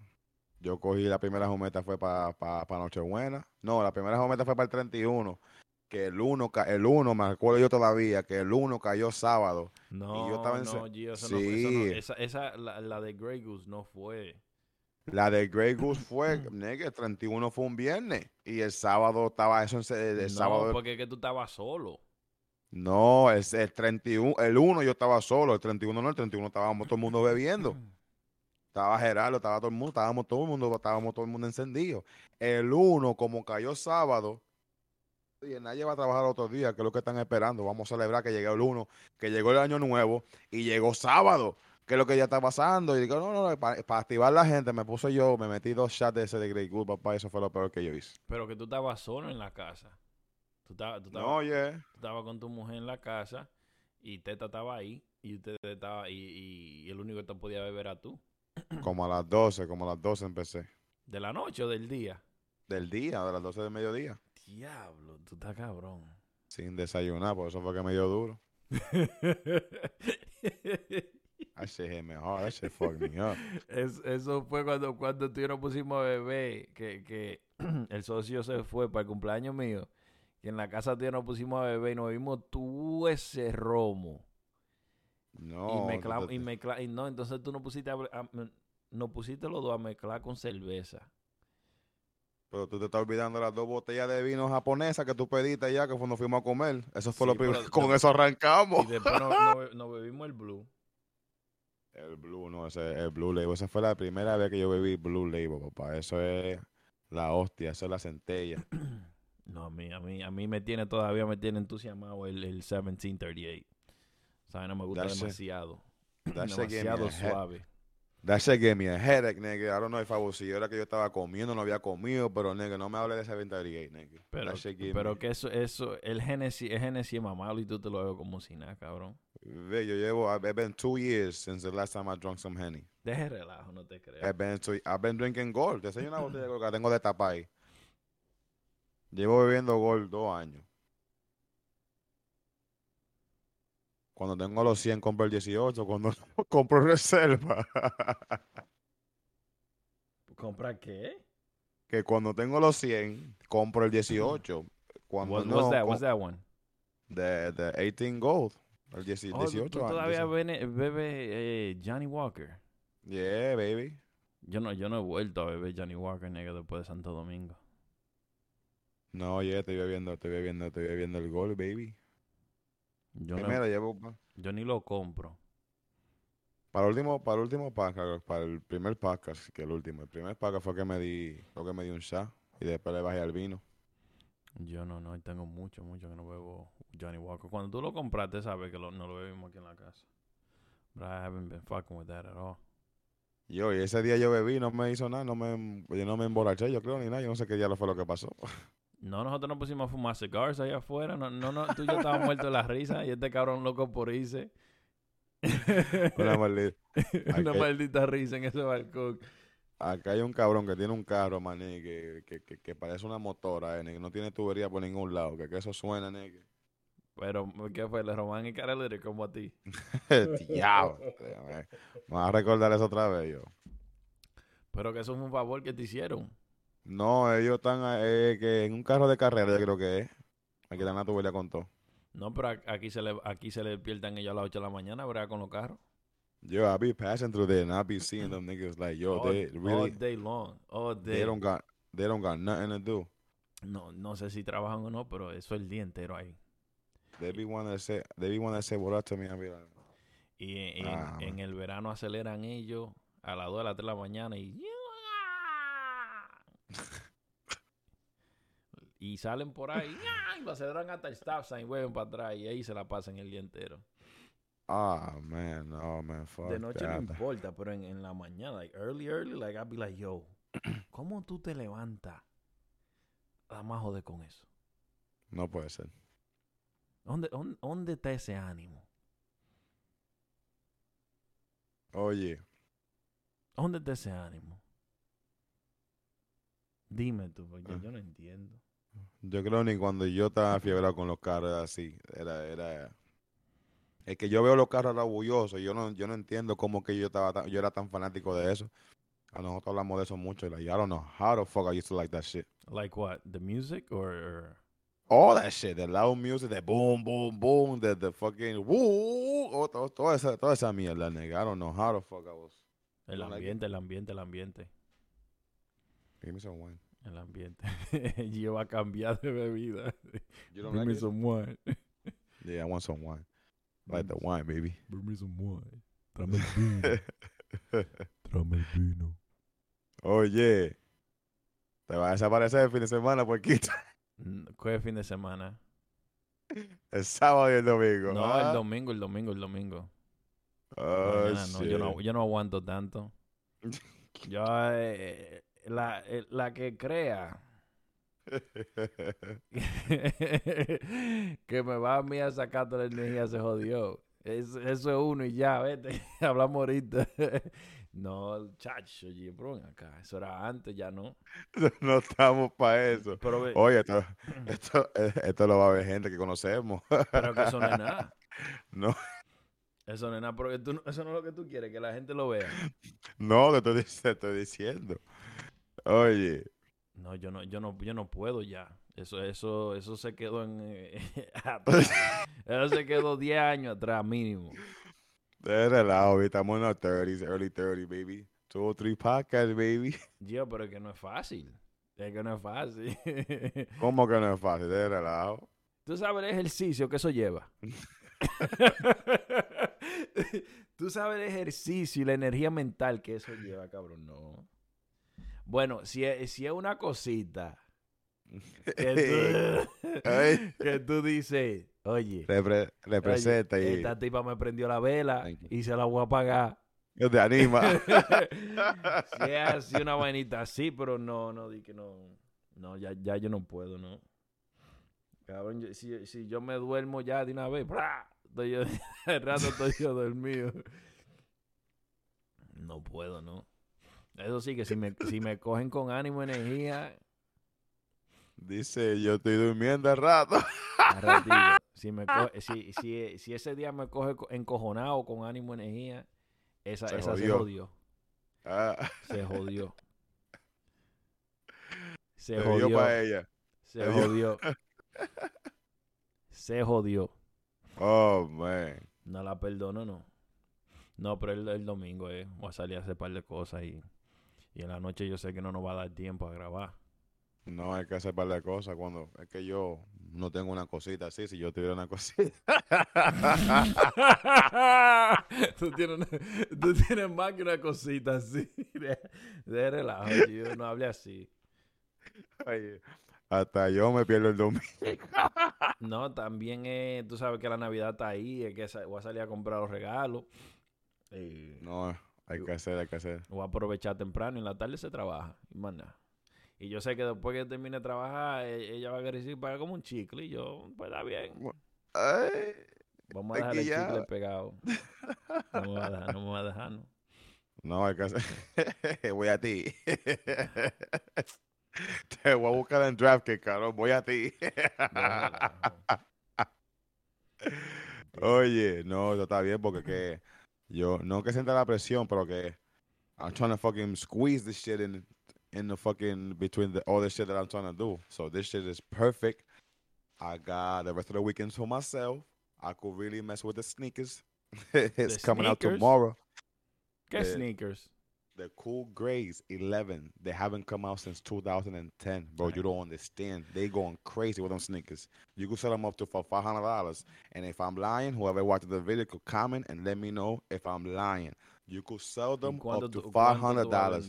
Yo cogí la primera jumeta fue para pa, pa Nochebuena. No, la primera jumeta fue para el 31. Que el 1, el 1, me acuerdo yo todavía, que el 1 cayó sábado. No, yo estaba en no, Gio, eso no, eso no- Sí. esa, esa la, la de Grey Goose no fue. La de Grey Goose [CLEARS THROAT] fue, nigga, el 31 fue un viernes. Y el sábado estaba eso, el, no, sábado. porque es que tú estabas solo. No, el, el 31, el 1 yo estaba solo, el 31 no, el 31 estábamos todo el mundo bebiendo. Estaba Gerardo, estaba todo el mundo, estábamos todo el mundo, estábamos todo el mundo encendido. El uno, como cayó sábado, y nadie va a trabajar otro día, que es lo que están esperando. Vamos a celebrar que llegó el uno, que llegó el año nuevo y llegó sábado, que es lo que ya está pasando. Y digo, no, no, para, activar la gente, me puse yo, me metí dos chats de ese de Great Good, papá, eso fue lo peor que yo hice. Pero que tú estabas solo en la casa. Tú estabas, tú no, yeah. tú estabas con tu mujer en la casa y Teta estaba ahí y usted estaba y, y el único que te podía beber era tú. [CLEARS THROAT] Como a las 12, como a las 12 empecé. ¿De la noche o del día? Del día, de las 12 del mediodía. Diablo, tú estás cabrón. Sin desayunar, por eso fue que me dio duro. [LAUGHS] That shit hit me hard. That shit fucked me up. [LAUGHS] eso fue cuando, cuando tú y yo nos pusimos a beber, que, que [CLEARS THROAT] el socio se fue para el cumpleaños mío. Que en la casa tú y yo nos pusimos a beber y nos vimos tú ese romo. No. Y, mezcla, y, mezcla, y no, entonces tú no pusiste, a, no pusiste los dos a mezclar con cerveza. Pero tú te estás olvidando las dos botellas de vino japonesa que tú pediste ya, que cuando fuimos a comer. Eso fue lo primero. [LAUGHS] Con eso arrancamos. Y después nos [LAUGHS] bebimos el Blue. El Blue, no, ese el Blue Label. Esa fue la primera vez que yo bebí Blue Label, papá. Eso es la hostia, eso es la centella. [CLEARS THROAT] No, a mí, a mí, a mí me tiene todavía me tiene entusiasmado el, el 1738. O sea, no me gusta demasiado. demasiado suave. That shit gave me a headache, nigga. I don't know if I was, si era que yo estaba comiendo, no había comido, pero, nigga, no me hable de ese 28, nigga. Pero, pero que eso, eso, el Genesis, el Genesis es mamalo y tú te lo veo como si nada, cabrón. Ve, yo llevo, I've been two years since the last time I drunk some Henny. Deje relajo, no te creo. I've been, two, I've been drinking Gold. Te enseño una botella de Gold que tengo de tapa ahí. Llevo bebiendo Gold dos años. Cuando tengo los 100 compro el 18, cuando [LAUGHS] compro reserva. ¿Compra qué? Que cuando tengo los 100 compro el 18. Cuando no, what's that? What's that one? The, the 18 Gold. El 18, oh, ¿tú todavía bebe, bebe eh, Johnny Walker? Yeah, baby. Yo no, yo no he vuelto a beber Johnny Walker, negro, después de Santo Domingo. No, yeah, estoy bebiendo, estoy bebiendo, estoy bebiendo el Gold, baby. Yo, no, yo ni lo compro. Para el último, para el último podcast, para el primer podcast, que el último, el primer podcast fue que me di, lo que me di un shot y después le bajé al vino. Yo no, no, tengo mucho, mucho que no bebo Johnny Walker. Cuando tú lo compraste, sabes que no lo bebimos aquí en la casa. But I haven't been fucking with that at all. Yo, y ese día yo bebí, no me hizo nada, no me, yo no me emborraché, yo creo, ni nada, yo no sé qué día lo fue lo que pasó. [LAUGHS] No, nosotros nos pusimos a fumar cigars allá afuera. No, no, no, tú y yo estábamos muertos de la risa y este cabrón loco por irse. Una maldita. [LAUGHS] Una maldita risa en ese balcón. Acá hay un cabrón que tiene un carro, maní, que, que, que, parece una motora, eh, que no tiene tubería por ningún lado, que, que eso suena, nigga. Pero, ¿qué fue? ¿Le Román y Carolina como a ti? [LAUGHS] Diablo. Me vas a recordar eso otra vez, yo. Pero que eso fue un favor que te hicieron. No, ellos están eh, que en un carro de carrera, yo creo que es. Aquí están la tubería con todo. No, pero aquí se le, aquí se le despiertan ellos a las 8 de la mañana, ¿verdad? Con los carros. Yo, I be passing through there and I be seeing them niggas like, yo, they really. All day long. All day. They don't got, they don't got nothing to do. No, no sé si trabajan o no, pero eso es el día entero ahí. They be one to say, they be one say what up to me. I be like, y en, ah, en, el verano aceleran ellos a las 2 de la 3 de la mañana y [LAUGHS] y salen por ahí [LAUGHS] y lo aceleran hasta el stop sign, vuelven para atrás y ahí se la pasan el día entero. Ah, man, oh man, fuck De noche no importa, pero en, en, la mañana, like early, early, like I'd be like, yo, [CLEARS THROAT] ¿cómo tú te levantas a más joder con eso? No puede ser. ¿Dónde, dónde, dónde está ese ánimo? Oye. ¿Dónde está ese ánimo? Dime tú, porque ah. yo no entiendo. Yo creo ni cuando yo estaba fiebrado con los carros así. Era, era. Es que yo veo los carros orgullosos. Yo no, yo no entiendo cómo que yo estaba yo era tan fanático de eso. A nosotros hablamos de eso mucho. Like, I don't know how the fuck I used to like that shit. Like what? The music or, all that shit, the loud music, the boom, boom, boom, the, the fucking woo, oh, todo, toda, esa, toda esa mierda, nigga. I don't know how the fuck I was. El ambiente, el ambiente, el ambiente. Give me some wine. El ambiente. [LAUGHS] Yo a cambiar de bebida. You don't Bring like me it? some wine. yeah, I want some wine. Like the wine, baby. Bring me some wine. Tráeme el vino. [LAUGHS] Tráeme el vino. Oye, te vas a desaparecer el fin de semana, puerquito. [LAUGHS] Mm, ¿Qué fin de semana? El sábado y el domingo. No, ah. el domingo, el domingo, el domingo. Oh, Mañana no, yo no, shit. yo no aguanto tanto. Yo, eh, la, eh, la que crea [LAUGHS] que me va a mí a sacar toda la energía se jodió. Es- eso es uno y ya, vete. [LAUGHS] Hablamos ahorita. [LAUGHS] no, chacho, ven acá. Eso era antes, ya no. no estamos para eso. Pero, Oye, esto, esto, esto lo va a ver gente que conocemos. pero que eso no es nada. No, Eso no es nada. Porque tú, eso no es lo que tú quieres, que la gente lo vea. no, te estoy, te estoy diciendo. Oye, No, yo no, yo no, yo no puedo ya. Eso, eso, eso se quedó en eh. [LAUGHS] [LAUGHS] Eso se quedó 10 años atrás, mínimo. de relajo, estamos en los 30s, early 30, baby. Two or three podcasts, baby. [LAUGHS] Yo, pero es que no es fácil. Es que no es fácil. ¿Cómo que no es fácil? De relajo. Tú sabes el ejercicio que eso lleva. Tú sabes el ejercicio y la energía mental que eso lleva, cabrón. No. Bueno, si es, si es una cosita [LAUGHS] que tú, [LAUGHS] que tú dices, oye, Repre- representa oye, y esta tipa me prendió la vela y se la voy a pagar. te anima. [LAUGHS] si es así una vainita así, pero no, no, di que no. No, ya, ya yo no puedo, ¿no? Cabrón, yo- si, si yo me duermo ya de una vez, ¡bra! Estoy yo, el rato estoy yo dormido. No puedo, ¿no? Eso sí, que si me, si me cogen con ánimo, energía, Dice, yo estoy durmiendo al rato. [LAUGHS] Si, me co- si, si, si ese día me coge co- encojonado con ánimo, energía, esa, Se esa se jodió. jodió. Ah, Se jodió. [LAUGHS] Se jodió. para ella. Se Te dio. jodió. [LAUGHS] Se jodió. Oh, man. No la perdono, no. No, pero el, el domingo eh, voy a salir a hacer un par de cosas y, y en la noche yo sé que no nos va a dar tiempo a grabar. No, hay que hacer par de cosas cuando... Es que yo no tengo una cosita así. Si yo tuviera una cosita... [LAUGHS] tú, tienes, una- tú tienes más que una cosita así. De, de relajo, yo no hable así. Oye, hasta yo me pierdo el domingo. [LAUGHS] No, también eh, tú sabes que la Navidad está ahí, es que voy a salir a comprar los regalos. Y No, hay que hacer, hay que hacer. voy a aprovechar temprano y en la tarde se trabaja. Y más nada. Y yo sé que después que termine de trabajar, e- ella va a querer decir, paga como un chicle. Y yo, pues está bien. Ay, Vamos a dejar el ya. chicle pegado. [LAUGHS] No me va a dejar, no me va a dejar, ¿no? no, hay que hacer. [LAUGHS] voy a ti. [LAUGHS] Te voy a buscar en DraftKings, cabrón. Voy a ti. Oye, no, eso está bien porque que yo no que sienta la presión, pero que I'm trying to fucking squeeze this shit in in the fucking between the all the shit that I'm trying to do. So this shit is perfect. I got the rest of the weekend for myself. I could really mess with the sneakers. [LAUGHS] it's The coming out tomorrow. Get Eh, sneakers? The Cool Grays 11. They haven't come out since 2010, bro. You don't understand. They going crazy with them sneakers. You could sell them up to for five hundred dollars. And if I'm lying, whoever watched the video could comment and let me know if I'm lying. You could sell them up to tú- five cuánto hundred tú vas a dollars.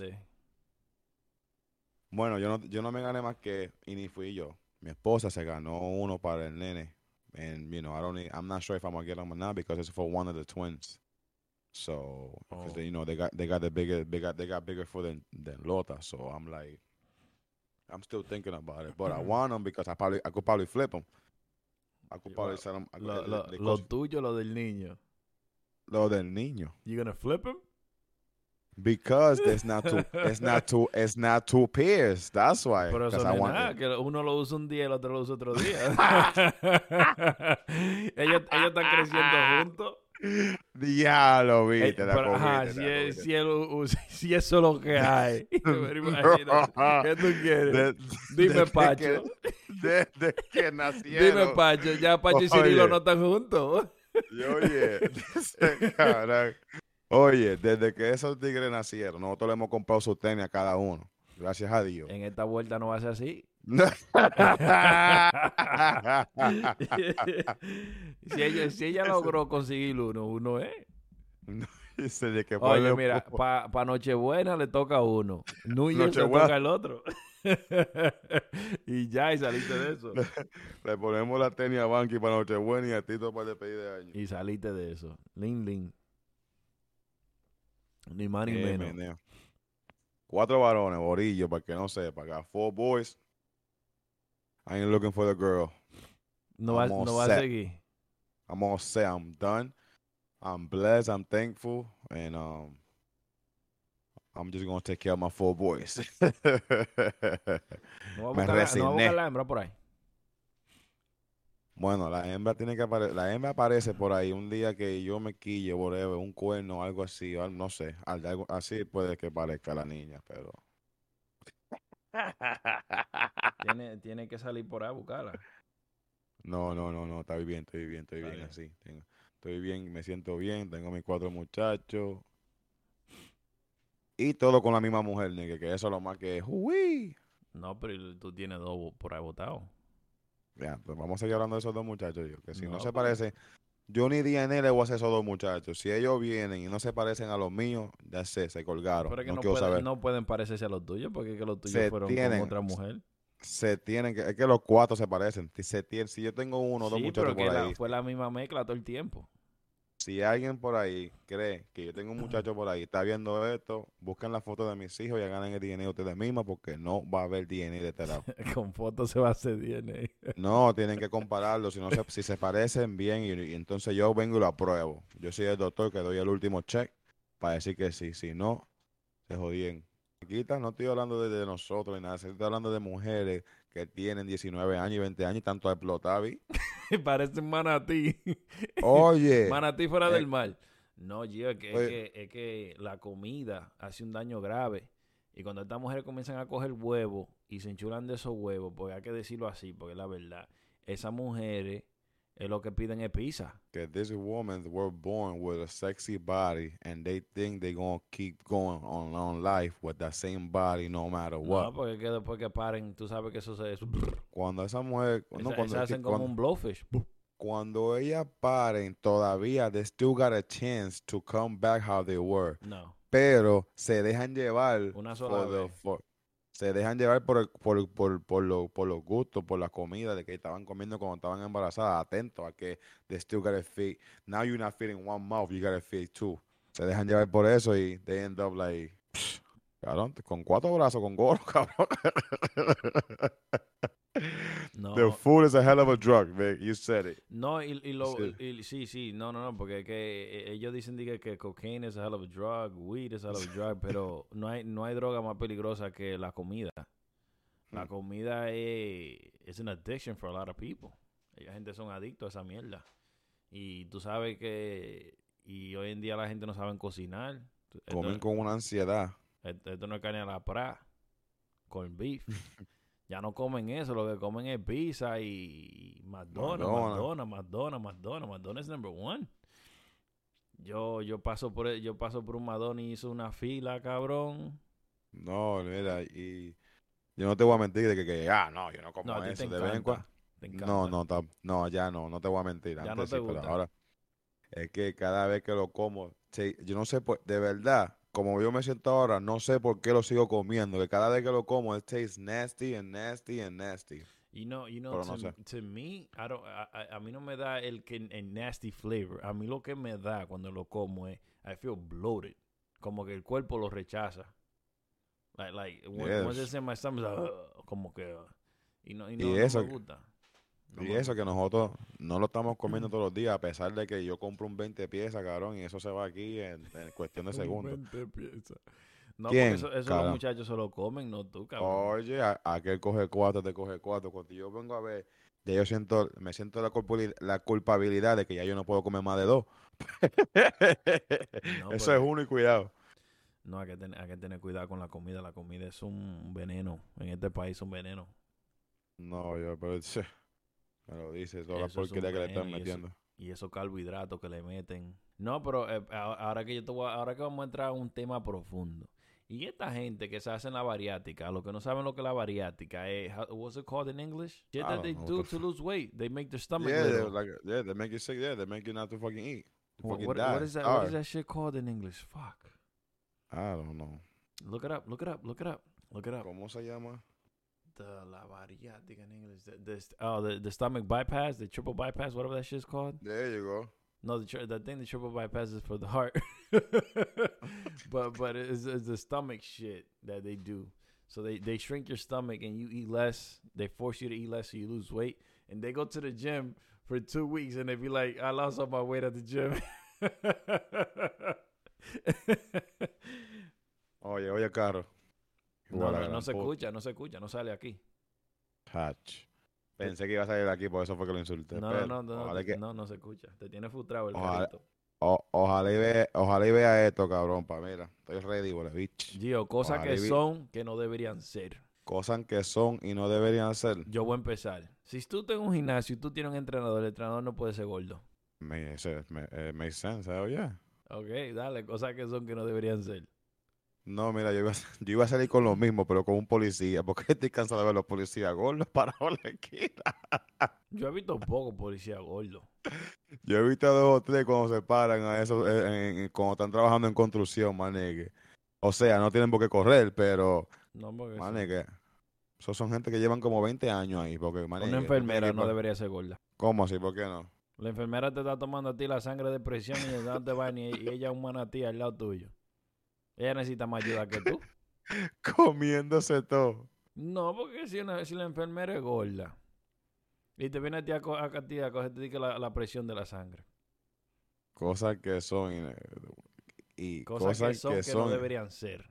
Bueno, yo no, yo no me gané más que y ni fui yo. Mi esposa se ganó uno para el nene. And you know, I don't. Need, I'm not sure if I'm gonna get them or not because it's for one of the twins. So, 'cause Oh. they, you know, they got they got the bigger, they got they got bigger for than than Lota. So I'm like, I'm still thinking about it, but I mm-hmm. want them because I probably I could probably flip them. I could probably sell them. I could, Lo, they- lo, lo tuyo, lo del niño. lo del niño You gonna flip him? because there's not two. it's not [LAUGHS] two. It's not two pairs. That's why. Pero eso 'cause no I want nada, que uno lo usa un día y el otro lo usa otro día. [LAUGHS] [LAUGHS] ellos, ellos están creciendo juntos. Diablo, Eh, viste, la pero, ajá, si, la es, si, el u- si eso es lo [LAUGHS] que [LAUGHS] hay. [LAUGHS] Pero imagínate, ¿Qué tú quieres? De- Dime, desde Pacho. que- Desde que nacieron. Dime, Pacho, ya Pacho y Cirilo Oye. no están juntos. Y oye, cabrón, oye, desde que esos tigres nacieron, nosotros le hemos comprado su tenis a cada uno. Gracias a Dios. En esta vuelta no va a ser así. Si, ella, si ella logró conseguir uno, uno es. Dice [LAUGHS] de que Oye, mira, para pa Nochebuena le toca uno. Se Nochebuena. toca al otro. [LAUGHS] y ya, y saliste de eso. le ponemos la tenis a Banky para Nochebuena y a Tito para despedir de año. Y saliste de eso. Lin, lin. Ni más ni Eh, menos. meneo. Cuatro varones, Borillo, para que no sepa. Got four boys. I ain't looking for the girl. No va, no va a seguir. I'm all set. I'm done. I'm blessed. I'm thankful. And um, I'm just going to take care of my four boys. [LAUGHS] No va a buscar, la, no buscar hembra por ahí. bueno, la hembra tiene que aparecer. La hembra aparece por ahí un día que yo me quille, whatever, un cuerno, algo así, no sé. al- Algo así puede que parezca la niña, pero. [LAUGHS] Tiene, tiene que salir por ahí a buscarla. No, no, no, no, estoy bien, estoy bien, estoy Está bien bien. así. tengo- estoy bien, me siento bien, tengo mis cuatro muchachos. Y todo con la misma mujer, nigga, que eso es lo más que es. ¡Uy! No, pero tú tienes dos por ahí votados. Ya, pues vamos a seguir hablando de esos dos muchachos, yo, que si no, No, se pues. parecen, yo ni DNA le voy a hacer a esos dos muchachos. Si ellos vienen y no se parecen a los míos, ya sé, se colgaron. Pero es que no, no, pueden, saber. no pueden parecerse a los tuyos porque es que los tuyos Se fueron tienen. con otra mujer. Se tienen que, es que los cuatro se parecen. Si Se tienen, si yo tengo uno o dos sí, muchachos pero que por la- ahí, fue la misma mezcla todo el tiempo. si alguien por ahí cree que yo tengo un muchacho por ahí, está viendo esto, busquen la foto de mis hijos y hagan el DNA ustedes mismos porque no va a haber DNA de este lado. [LAUGHS] con fotos se va a hacer DNA. [LAUGHS] No, tienen que compararlo. Si, no se, si se parecen bien, y, y entonces yo vengo y lo apruebo. Yo soy el doctor que doy el último check para decir que sí. Si no, se jodían. Quita, no estoy hablando de, de nosotros ni nada. Estoy hablando de mujeres que tienen 19 años y 20 años y tanto a explotar. ¿vi? [LAUGHS] Parece un manatí. Oye, [LAUGHS] manatí fuera eh, del mar. No, Gio, es que, es, que, es que la comida hace un daño grave. Y cuando estas mujeres comienzan a coger huevos y se enchulan de esos huevos, pues hay que decirlo así, porque es la verdad. Esas mujeres es lo que piden es pizza. que these women were born with a sexy body and they think they're going to keep going on, on life with that same body no matter what. No, porque que después que paren, tú sabes que eso se... Eso, Cuando esa mujer, no, esa- cuando, esas hacen como cuando- un blowfish. cuando ellas paren, todavía they still got a chance to come back how they were. No. Pero se dejan llevar Una sola for the- vez. for- se dejan llevar por, el- por, por, por, lo- por los gustos, por la comida de que estaban comiendo cuando estaban embarazadas. Atentos a que they still got to feed. Now you're not feeding one mouth, you got to feed two. Se dejan llevar por eso y they end up like, cabrón, con cuatro brazos, con gorro, [LAUGHS] cabrón. No. The food is a hell of a drug, man. You said it. No, y, y lo, Sí. y- sí, sí, no, no, no, porque es que eh, ellos dicen diga, que cocaine es a hell of a drug, weed es a hell of a [LAUGHS] drug, pero no hay, no hay droga más peligrosa que la comida. La Hmm. comida es, es an addiction for a lot of people. La gente son adictos a esa mierda. Y tú sabes que, y hoy en día la gente no sabe cocinar. Comen con una ansiedad. Esto- esto no es carne a la pra, con beef. [LAUGHS] Ya no comen eso, lo que comen es pizza y McDonald's, McDonald's. McDonald's, McDonald's, McDonald's, number one. Yo, yo paso por yo paso por un McDonald's y hizo una fila, cabrón. No, mira, y yo no te voy a mentir de que, que ah, no, yo no como No, eso de vez en cuando. No, no, no, ya no, no te voy a mentir. Ya Antes no te sí, pero ahora es que cada vez que lo como, sí, yo no sé, por- de verdad, como yo me siento ahora, no sé por qué lo sigo comiendo. Que cada vez que lo como, it tastes nasty and nasty and nasty. You know, you know, Pero to, no sé. to me, I don't- a, a- mí no me da el, el nasty flavor. A mí lo que me da cuando lo como es, I feel bloated. Como que el cuerpo lo rechaza. Like, like, when- once Yes. it's in my stomach, like, "Ugh", como que, uh, y no, y Y no, no eso me gusta. Y eso que nosotros no lo estamos comiendo todos los días, a pesar de que yo compro un 20 piezas, cabrón, y eso se va aquí en, en cuestión de [LAUGHS] Un segundos. 20 piezas. No, ¿Quién, porque eso, eso los muchachos se lo comen, no tú, cabrón. Oye, a- aquel coge cuatro, te coge cuatro. Cuando yo vengo a ver, ya yo siento, me siento la, la culpabilidad de que ya yo no puedo comer más de dos. No, [LAUGHS] Eso es uno y cuidado. No, hay que, tener, hay que tener cuidado con la comida. La comida es un veneno. En este país es un veneno. No, yo, pero me lo dice toda la Eso porquería que le están eso- metiendo. y esos carbohidratos que le meten. No, pero eh, ahora que yo te voy a- ahora que vamos a entrar a un tema profundo. Y esta gente que se hace en la bariátrica, los que no saben lo que es la bariátrica es, how- what's it called in English? Shit I that they do to lose weight. They make their stomach Yeah, little. like, yeah, they make you sick. Yeah, they make you not to fucking eat. What, fucking what, die. what is that? What is that shit called in English? Fuck. I don't know. Look it up. Look it up. Look it up. Look it up. ¿Cómo se llama? The la bariátrica in English. The, the, oh, the, the stomach bypass, the triple bypass, whatever that shit's called. There you go. No, the tri- the thing the triple bypass is for the heart. [LAUGHS] but but it's, it's the stomach shit that they do. So they they shrink your stomach and you eat less. They force you to eat less so you lose weight. And they go to the gym for two weeks and they be like, I lost all my weight at the gym. oh [LAUGHS] Oye, oye, Caro. No, no, se puta. escucha, no se escucha, no sale aquí. Hach. Pensé que iba a salir de aquí, por eso fue que lo insulté. No, pero no, no, no, que- no, no se escucha. Te tiene frustrado el Ojalá- o- ojalá, y vea, ojalá y vea esto, cabrón, pa' mira. Estoy ready, huele, bitch. Gio, cosas Ojalá que vi- son que no deberían ser. Cosas que son y no deberían ser. Yo voy a empezar. Si tú tienes un gimnasio y tú tienes un entrenador, el entrenador no puede ser gordo. Me, ese- me, eh, makes sense, yeah. Ok, dale, cosas que son que no deberían ser. No, mira, yo iba, a, yo iba a salir con lo mismo, pero con un policía, porque [LAUGHS] estoy cansado de ver los policías gordos parados en la esquina. Yo he visto poco policía gordo. Yo he visto a dos o tres cuando se paran a eso, eh, en- en- cuando están trabajando en construcción, manegue. O sea, no tienen por qué correr, pero, No, porque sí. manegue, esos son gente que llevan como 20 años ahí, porque, manegue, Una enfermera no debería ser gorda. ¿Cómo así? ¿Por qué no? La enfermera te está tomando a ti la sangre de presión y te va y ella es un manatí al lado tuyo. Ella necesita más ayuda que tú. [LAUGHS] Comiéndose todo. No, porque si, una, si la enfermera es gorda y te viene a ti a, co- a, a ti a cogerte di que la, la presión de la sangre. Cosas que son y, y Cosas, que son que, no deberían ser.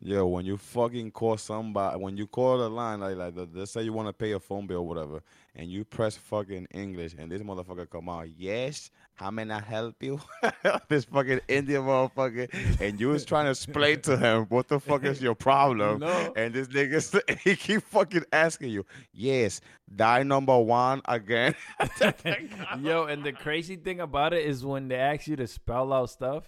Yo, when you fucking call somebody, when you call the line, like, like the- let's say you want to pay a phone bill or whatever, and you press fucking English, and this motherfucker come out, yes, how may I help you? [LAUGHS] this fucking Indian motherfucker, and you was trying to explain to him what the fuck is your problem, [LAUGHS] No. and this nigga, [LAUGHS] he keep fucking asking you, yes, die number one again. Yo, and the crazy thing about it is when they ask you to spell out stuff.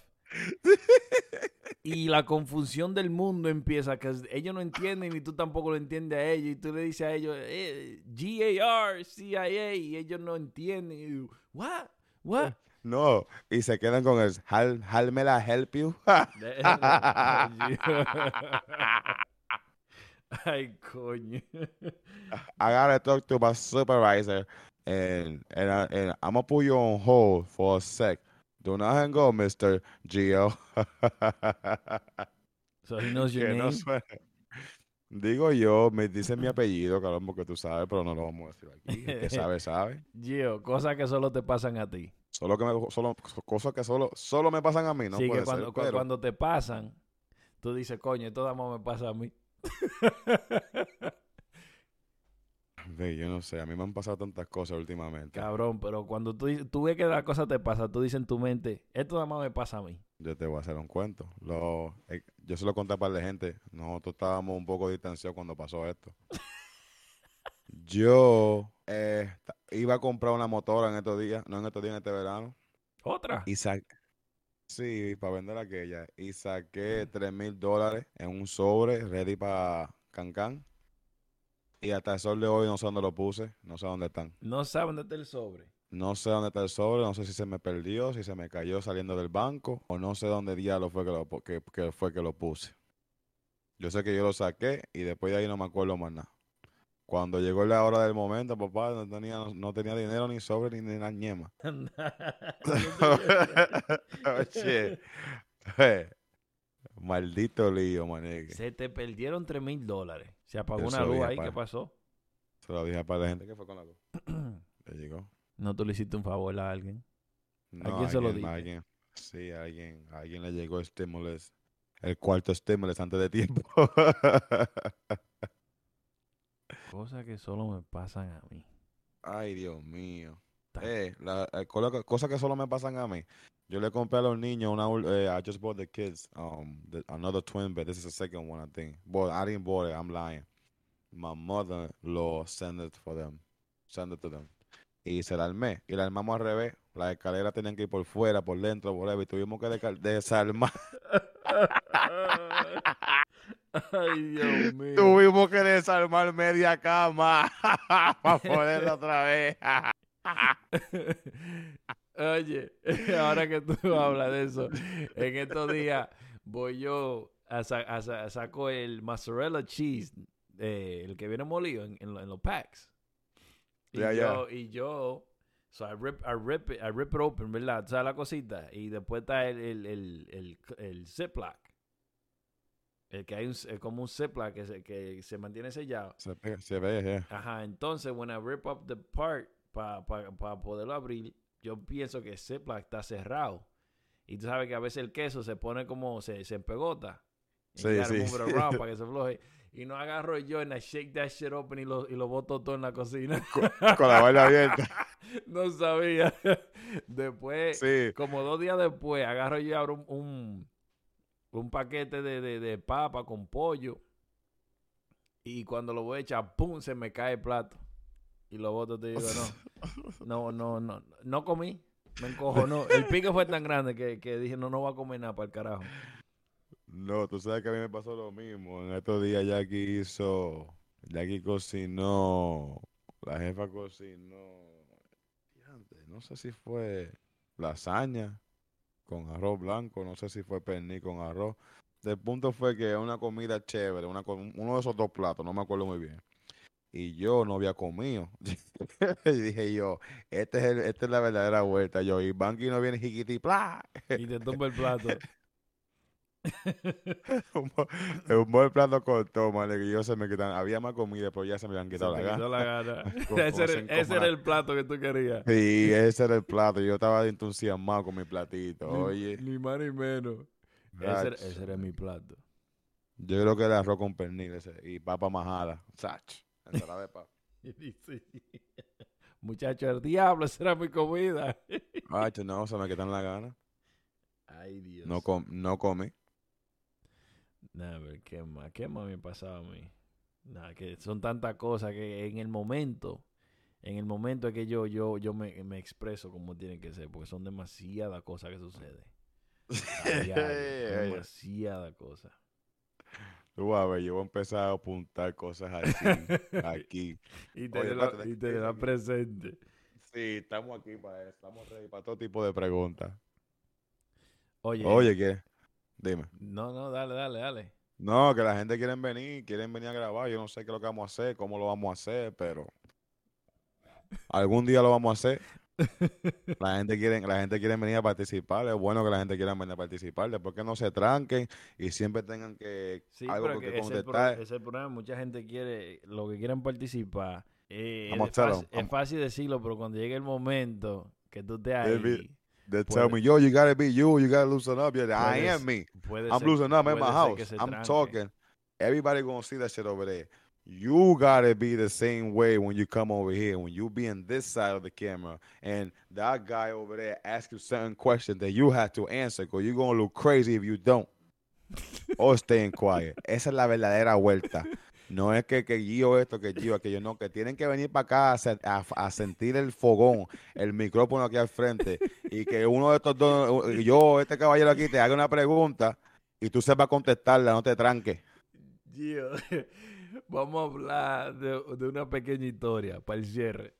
Y la confusión del mundo empieza, que ellos no entienden y tú tampoco lo entiendes a ellos. Y tú le dices a ellos, eh, G-A-R-C-I-A, y ellos no entienden. Y tú, what? What? [LAUGHS] no, y se quedan con el, may I help you? [LAUGHS] Ay, coño. I gotta talk to my supervisor, and and, I, and I'm gonna put you on hold for a sec. Do not hang up, Mister Gio. [LAUGHS] So he knows your no name. Digo yo, me dice mi apellido, cabrón, porque tú sabes, pero no lo vamos a decir aquí. El que sabe, [LAUGHS] sabe. Gio, cosas que solo te pasan a ti. Solo que me, solo, cosas que solo, solo me pasan a mí, no sí, puede que cuando, ser, cu- pero- cuando te pasan, tú dices, coño, esto más me pasa a mí. [LAUGHS] Yo no sé, a mí me han pasado tantas cosas últimamente. Cabrón, pero cuando tú, tú ves que la cosa te pasa, tú dices en tu mente, esto nada más me pasa a mí. Yo te voy a hacer un cuento. Lo, eh, yo se lo conté a par de gente. Nosotros estábamos un poco distanciados cuando pasó esto. [LAUGHS] Yo eh, iba a comprar una motora en estos días, no en estos días, en este verano. ¿Otra? Y sí, para vender aquella. Y saqué 3 mil dólares en un sobre, ready para Cancán. Y hasta el sol de hoy no sé dónde lo puse, no sé dónde están. No saben dónde está el sobre. No sé dónde está el sobre, no sé si se me perdió, si se me cayó saliendo del banco, o no sé dónde diablo fue que, lo, que, que fue que lo puse. Yo sé que yo lo saqué y después de ahí no me acuerdo más nada. Cuando llegó la hora del momento, papá, no tenía, no tenía dinero ni sobre ni, ni la ñema. [LAUGHS] [LAUGHS] Oye, eh, maldito lío, maneque. Se te perdieron 3 mil dólares. Se apagó Yo una luz dije, ahí. ¿Qué pa. pasó? Se lo dije a par de gente que fue con la luz. [CLEARS THROAT] Le llegó. no tú le hiciste un favor a alguien. No, quién se lo diste? alguien- sí, a alguien, a alguien le llegó el stimulus, el cuarto stimulus antes de tiempo. [LAUGHS] Cosas que solo me pasan a mí. Ay, Dios mío. Eh, la, eh, cosas que solo me pasan a mí. Yo le compré a los niños una, eh, I just bought the kids um the- another twin bed. This is the second one, I think. But I didn't buy it. I'm lying. My mother-in-law sent it for them. Send it to them. Y se la armé. Y la armamos al revés. Las escaleras tenían que ir por fuera, por dentro, por ahí. Y tuvimos que desarmar. Ay, Dios [LAUGHS] mío. Tuvimos que desarmar media cama [LAUGHS] para [LAUGHS] ponerla otra vez. [LAUGHS] Oye, [LAUGHS] ahora que tú [LAUGHS] hablas de eso, en estos días voy yo a, sa- a sa- saco el mozzarella cheese, eh, el que viene molido en, en lo- en los packs. Y yo, y yo, so I rip, I rip it, I rip it open, ¿verdad? ¿Sabes la cosita? Y después está el, el, el, el, el Ziploc. El que hay un, es como un Ziploc que se, que se mantiene sellado. Se, ve- se ve, yeah. Ajá, entonces, when I rip up the part para poderlo abrir, yo pienso que Ziploc está cerrado. Y tú sabes que a veces el queso se pone como, se, se empegota. Sí, sí. around para que se [LAUGHS] floje. Y no agarro yo and I shake that shit open y lo, y lo boto todo en la cocina. Con la vaina abierta. [LAUGHS] no sabía. [LAUGHS] Después, Sí. como dos días después, agarro yo y abro un, un, un paquete de, de, de papa con pollo. Y cuando lo voy a echar, ¡pum! Se me cae el plato. Y lo boto, te digo, no. [LAUGHS] No, no, no. No comí. Me encojo, no. El pique fue tan grande que, que dije, no, no voy a comer nada para el carajo. No, tú sabes que a mí me pasó lo mismo. En estos días Jackie hizo, Jackie cocinó, la jefa cocinó, no sé si fue lasaña con arroz blanco, no sé si fue pernil con arroz. El punto fue que una comida chévere, una, uno de esos dos platos, no me acuerdo muy bien. Y yo no había comido. [LAUGHS] y dije yo, este es el- esta es la verdadera vuelta. Yo, y Banqui no viene jiquiti, ¡plá! Y te tumba el plato. [LAUGHS] un, un buen plato corto, man, que yo se me quitan. Había más comida, pero ya se me habían quitado la gana. la gana. [LAUGHS] Como- ese era, ese era el plato que tú querías. Sí, ese era el plato. Yo estaba entusiasmado con mi platito. Oye, Ni más ni menos. Ese, ese era mi plato. yo creo que era arroz con pernil ese, y papa majada. Sach. [LAUGHS] Y. [LAUGHS] Muchacho, el diablo, esa era mi comida. [LAUGHS] Macho, no, se me quitan la gana. Ay, Dios. No, com no comí. Nah, pero ¿qué más? ¿Qué más me pasaba a mí? Que son tantas cosas que en el momento, en el momento es que yo, yo, yo me, me expreso como tiene que ser, porque son demasiadas cosas que suceden. Demasiadas cosas. Tú vas a ver, yo voy a empezar a apuntar cosas así, [LAUGHS] aquí. Y tenerla aquí. presente. Sí, estamos aquí para eso. Estamos ready para todo tipo de preguntas. Oye, Oye, ¿qué? Dime. no, no, dale, dale, dale. No, que la gente quiere venir, quieren venir a grabar. Yo no sé qué es lo que vamos a hacer, cómo lo vamos a hacer, pero algún día lo vamos a hacer. La gente quiere, la gente quiere venir a participar. Es bueno que la gente quiera venir a participar. Después que no se tranquen y siempre tengan que Sí, algo pero que, que contestar. ese es el problema. Mucha gente quiere, lo que quieren participar. eh, es, fácil, es fácil decirlo, pero cuando llegue el momento que tú bi- ahí, They puede- tell me, yo, you gotta be you, you gotta loosen up. Yeah, I am me. I'm ser- losing up in my house. I'm tranque. talking. Everybody gonna see that shit over there. You gotta be the same way when you come over here. When you be in this side of the camera, and that guy over there asks you certain questions that you have to answer, because you're gonna look crazy if you don't. [LAUGHS] or staying quiet. Esa es la verdadera vuelta. No es que, que Gio esto, que Gio aquello, no, que tienen que venir para acá a, a- a sentir el fogón, el micrófono aquí al frente, y que uno de estos dos, yo, este caballero aquí, te haga una pregunta y tú sepas contestarla, no te tranques. Gio, vamos a hablar de, de una pequeña historia para el cierre.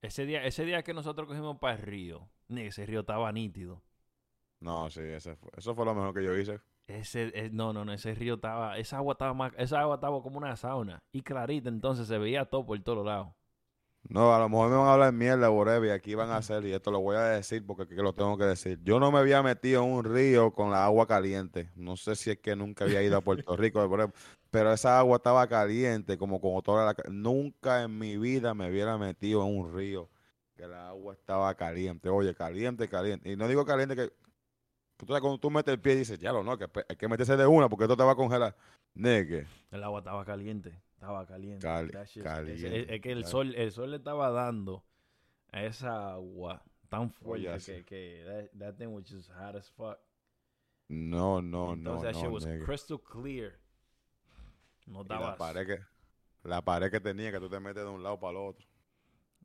Ese día, ese día que nosotros cogimos para el río, ese río estaba nítido. No, sí, ese fue- eso fue lo mejor que yo hice. Ese, eh, no, no, no, ese río estaba, esa agua estaba más, esa agua estaba como una sauna y clarita, entonces se veía todo por todos lados. No, a lo mejor me van a hablar mierda, whatever, y aquí van a hacer, y esto lo voy a decir porque que lo tengo que decir. Yo no me había metido en un río con la agua caliente. No sé si es que nunca había ido a Puerto [LAUGHS] Rico, pero- esa agua estaba caliente, como con toda la... ca- Nunca en mi vida me hubiera metido en un río que la agua estaba caliente. Oye, caliente, caliente. Y no digo caliente que... Cuando tú metes el pie y dices, ya lo no, que hay que meterse de una porque esto te va a congelar. Negue. El agua estaba caliente, estaba caliente. Cali- es, que el sol, el sol le estaba dando a esa agua tan fuerte que, that, that thing was just hot as fuck. No, no, no, Entonces that shit no, was nigga. crystal clear. No la pared que la pared que tenía que tú te metes de un lado para el otro.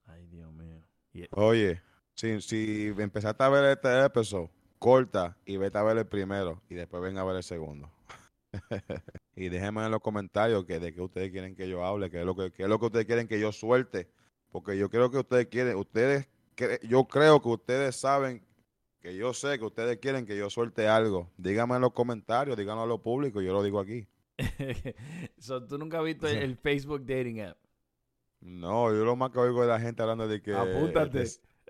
Ay, Dios mío. Y- Oye, si, si empezaste a ver este episodio, corta y vete a ver el primero y después ven a ver el segundo. [LAUGHS] y déjenme en los comentarios que de qué ustedes quieren que yo hable, qué es lo que qué es lo que ustedes quieren que yo suelte, porque yo creo que ustedes quieren, ustedes cre- yo creo que ustedes saben que yo sé que ustedes quieren que yo suelte algo. Díganme en los comentarios, díganlo a lo público, yo lo digo aquí. [LAUGHS] so, ¿Tú nunca has visto el, [LAUGHS] el Facebook dating app? No, yo lo más que oigo de la gente hablando de que... Apúntate. de-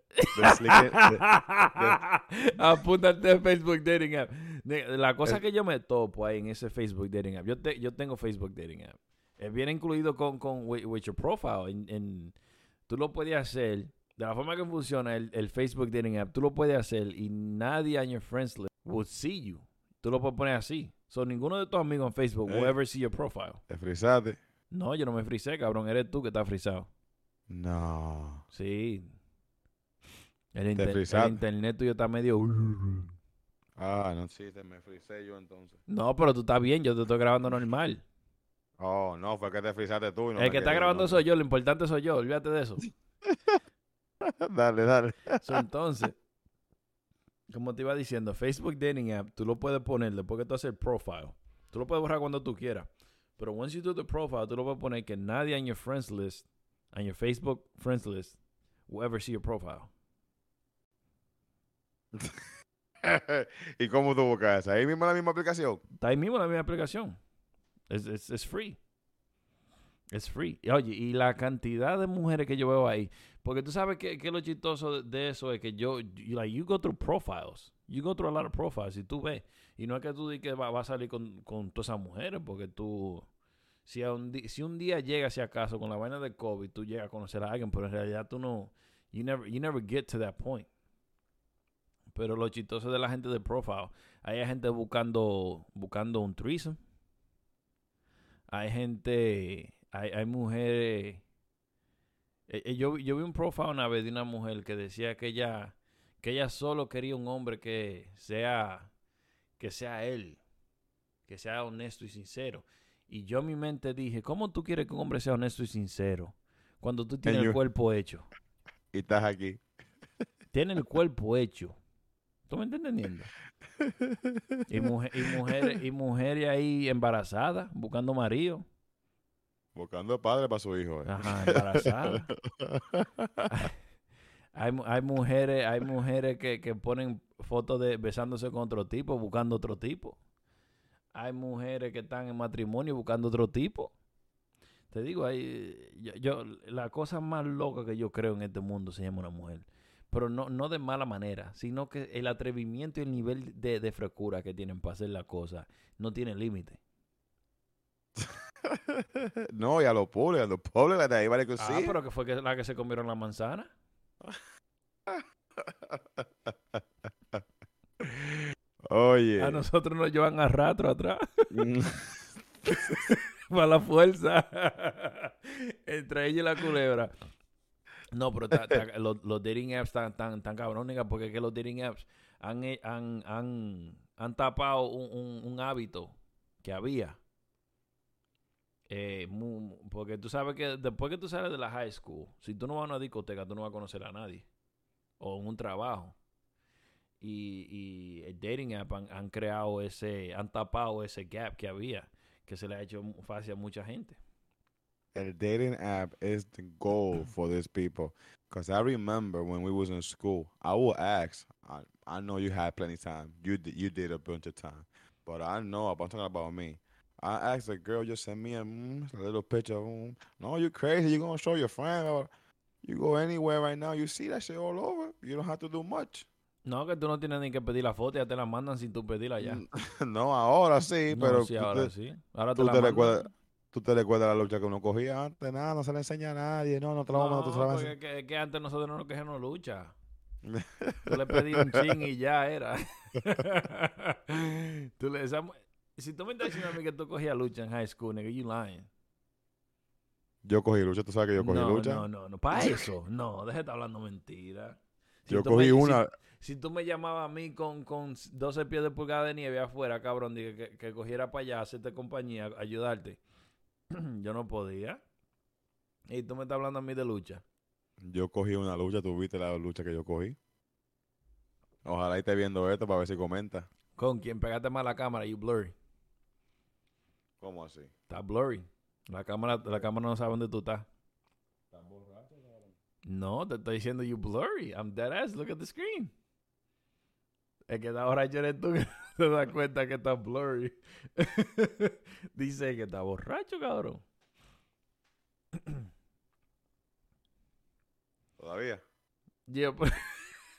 de slick- de- Apúntate a Facebook Dating App. La cosa que yo me topo ahí en ese Facebook Dating App, yo, te- yo tengo Facebook Dating App. Eh, viene incluido con, con with, with your profile. En, en- tú lo puedes hacer, de la forma que funciona el, el Facebook Dating App, tú lo puedes hacer y nadie en your friends list will see you. Tú lo puedes poner así. So, ninguno de tus amigos en Facebook will Eh. ever see your profile. Te frisaste. No, yo no me frisé, cabrón. Eres tú que estás frisado. No. Sí. El, inter- el internet tuyo está medio... Ah, no, sí, te me frisé yo entonces. No, pero tú estás bien, yo te estoy grabando normal. Oh, no, fue que te frisaste tú. y no el que está grabando no. soy yo, lo importante soy yo, olvídate de eso. [LAUGHS] dale, dale. So, entonces, como te iba diciendo, Facebook Dating App, tú lo puedes poner después que tú haces el profile. Tú lo puedes borrar cuando tú quieras. Pero once you do the profile, tú lo puedes poner que nadie en your friends list, en your Facebook friends list, will ever see your profile. [LAUGHS] [LAUGHS] ¿Y cómo tú buscas? ¿Ahí mismo la misma aplicación? Está ahí mismo la misma aplicación. Es free. Es free. Y, Oye, y la cantidad de mujeres que yo veo ahí. Porque tú sabes que, que lo chistoso de, eso es que yo, like, you go through profiles. You go through a lot of profiles y tú ves. Y no es que tú digas que va, va a salir con, con todas esas mujeres, porque tú. Si, a un, si un día llegas, si acaso, con la vaina de COVID, tú llegas a conocer a alguien, pero en realidad tú no. You never, you never get to that point. Pero lo chistoso de la gente de profile, hay gente buscando, buscando un threesome. Hay gente, hay, hay mujeres. eh, eh, yo, yo vi un profile una vez de una mujer que decía que ella, que ella solo quería un hombre que sea, que sea él, que sea honesto y sincero. Y yo en mi mente dije, ¿cómo tú quieres que un hombre sea honesto y sincero cuando tú tienes el cuerpo hecho? Y estás aquí. Tiene el cuerpo hecho. ¿Tú me estás entendiendo? [LAUGHS] Y, mujer, y mujeres y mujeres ahí embarazadas, buscando marido. Buscando padre para su hijo. eh. Ajá, embarazadas. [LAUGHS] hay, hay mujeres, hay mujeres que, que ponen fotos de besándose con otro tipo, buscando otro tipo. Hay mujeres que están en matrimonio buscando otro tipo. Te digo, hay, yo, yo- la cosa más loca que yo creo en este mundo se llama una mujer. Pero no, no de mala manera, sino que el atrevimiento y el nivel de, de frescura que tienen para hacer la cosa no tiene límite. [LAUGHS] no, y a los pobres, a los pobres, de ahí vale que Ah, sí. pero que fue que, la que se comieron la manzana. [LAUGHS] Oye. A nosotros nos llevan a rastro atrás. Mm, [LAUGHS] para la fuerza. Entre ella y la culebra. No, pero ta- [LAUGHS] ta- los, los dating apps están tan, tan cabrónicas porque es que los dating apps han, han, han, han tapado un, un- un hábito que había. Eh, porque tú sabes que después que tú sales de la high school, si tú no vas a una discoteca, tú no vas a conocer a nadie. O en un trabajo. Y, y el dating app han, han creado ese, han tapado ese gap que había, que se le ha hecho fácil a mucha gente. El dating app is the goal for these people. Because I remember when we was in school, I will ask. I, I know you had plenty time. You did, you did a bunch of time. But I know, I'm talking about me. I asked a girl, just send me a, mm, a little picture. Mm. No, you crazy. you going to show your friend. Or you go anywhere right now, you see that shit all over. You don't have to do much. No, que tú no tienes ni que pedir la foto, ya te la mandan sin tú pedirla ya. [LAUGHS] no, ahora sí, No, pero sí, ahora sí. Ahora te tú la te recuerdas- tú te recuerdas la lucha que uno cogía antes. Nada, no se le enseña a nadie. No, no te la vamos a mandar, No, a porque que, que antes nosotros no nos quejamos lucha. Tú le pedías un chin y ya era. [LAUGHS] tú le, esa si tú me estás diciendo a mí que tú cogías lucha en high school, nigga, you lying. Yo cogí lucha, tú sabes que yo cogí no, lucha. No, no, no, para eso. No, deja de estar hablando mentira. Si yo cogí me- una. Si, si tú me llamabas a mí con, con 12 pies de pulgada de nieve afuera, cabrón, dije que, que cogiera para allá, hacerte compañía, ayudarte. [CLEARS THROAT] yo no podía. Y tú me estás hablando a mí de lucha. Yo cogí una lucha, tú viste la lucha que yo cogí. Ojalá esté viendo esto para ver si comenta. ¿Con quién? Pegaste más la cámara, you blurry. ¿Cómo así? Está blurry. La cámara, la cámara no sabe dónde tú estás. No, te estoy diciendo you blurry. I'm dead ass. Look at the screen. Es que ahora yo eres tú [LAUGHS] te das cuenta que está blurry. [LAUGHS] Dice que está borracho, cabrón. Todavía. Pues,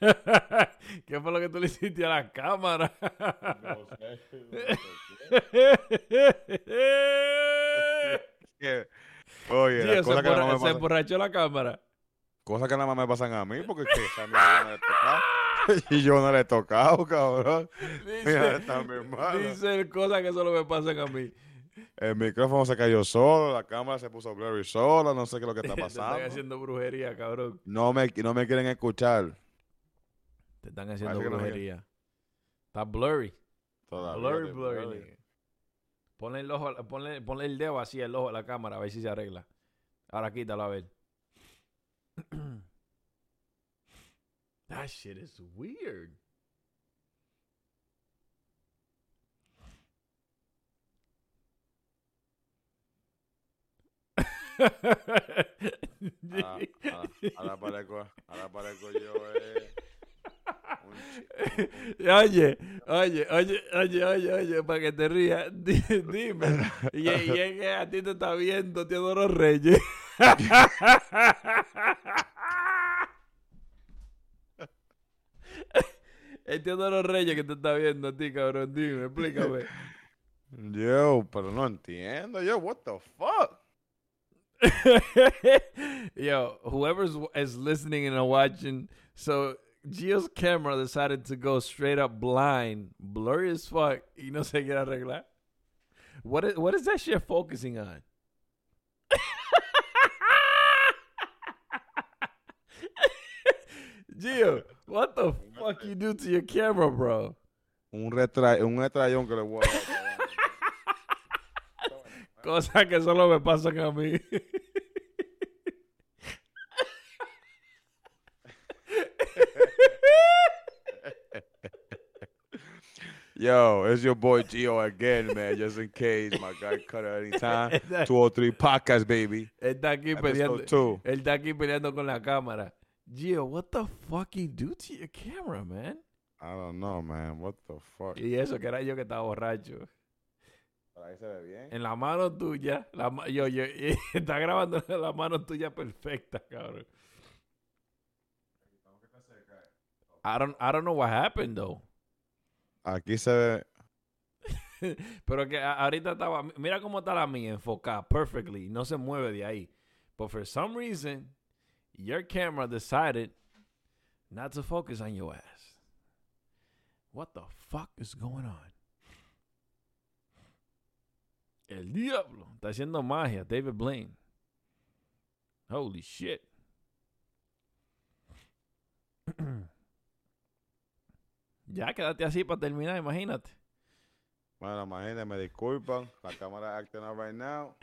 [LAUGHS] ¿Qué fue lo que tú le hiciste a la cámara? [LAUGHS] No sé. Oye, se, que se pasan- emborrachó la cámara. cosas que nada más me pasan a mí, porque es que esa. [LAUGHS] Y yo no le he tocado, cabrón. Mira, Dice, está mi hermano. dice cosas que solo me pasan a mí. El micrófono se cayó solo, la cámara se puso blurry sola, no sé qué es lo que está [LAUGHS] Te están pasando. haciendo brujería, cabrón. No me, no me quieren escuchar. Te están haciendo Parece no brujería. Está blurry. Todavía Blurry, blurry. blurry. Ponle el, ojo, ponle, ponle el dedo así al ojo a la cámara a ver si se arregla. Ahora quítalo a ver. That shit is weird. Ahora, ahora, ahora parezco, ahora parezco yo, eh, Oye, oye, oye, oye, oye, oye, para que te rías, [LAUGHS] di- dime. Y es que a ti te está viendo Teodoro Reyes. [LAUGHS] Teodoro Reyes que te está viendo a ti, cabrón. Dime, explícame. [LAUGHS] Yo, pero no entiendo, yo, what the fuck? [LAUGHS] Yo, whoever's is listening and watching, so Gio's camera decided to go straight up blind, blurry as fuck, y no se quiere arreglar. What is what is that shit focusing on? Gio, what the fuck you do to your camera, bro? Un, retra, un retrayón que le voy a dar. cabrón. Cosas que solo me pasan a mí. Yo, it's your boy Gio again, man, just in case my guy cut at any time. [LAUGHS] 203 podcast, baby. Él está aquí peleando. 2. Él está aquí peleando con la cámara. Gio, what the fuck you do to your camera, man? I don't know, man. What the fuck? Y eso que era yo que estaba borracho. Por ahí se ve bien. En la mano tuya, la ma- yo, yo, [LAUGHS] está grabando en la mano tuya perfecta, cabrón. I don't, I don't know what happened though. Aquí se ve. [LAUGHS] Pero que ahorita estaba, mira cómo está la mía enfocada perfectly, no se mueve de ahí. But for some reason, your camera decided not to focus on your ass. What the fuck is going on? El diablo está haciendo magia, David Blaine. Holy shit. [CLEARS THROAT] ya quédate así para terminar, imagínate. Bueno, imagínate, me disculpan. La cámara acting up right now.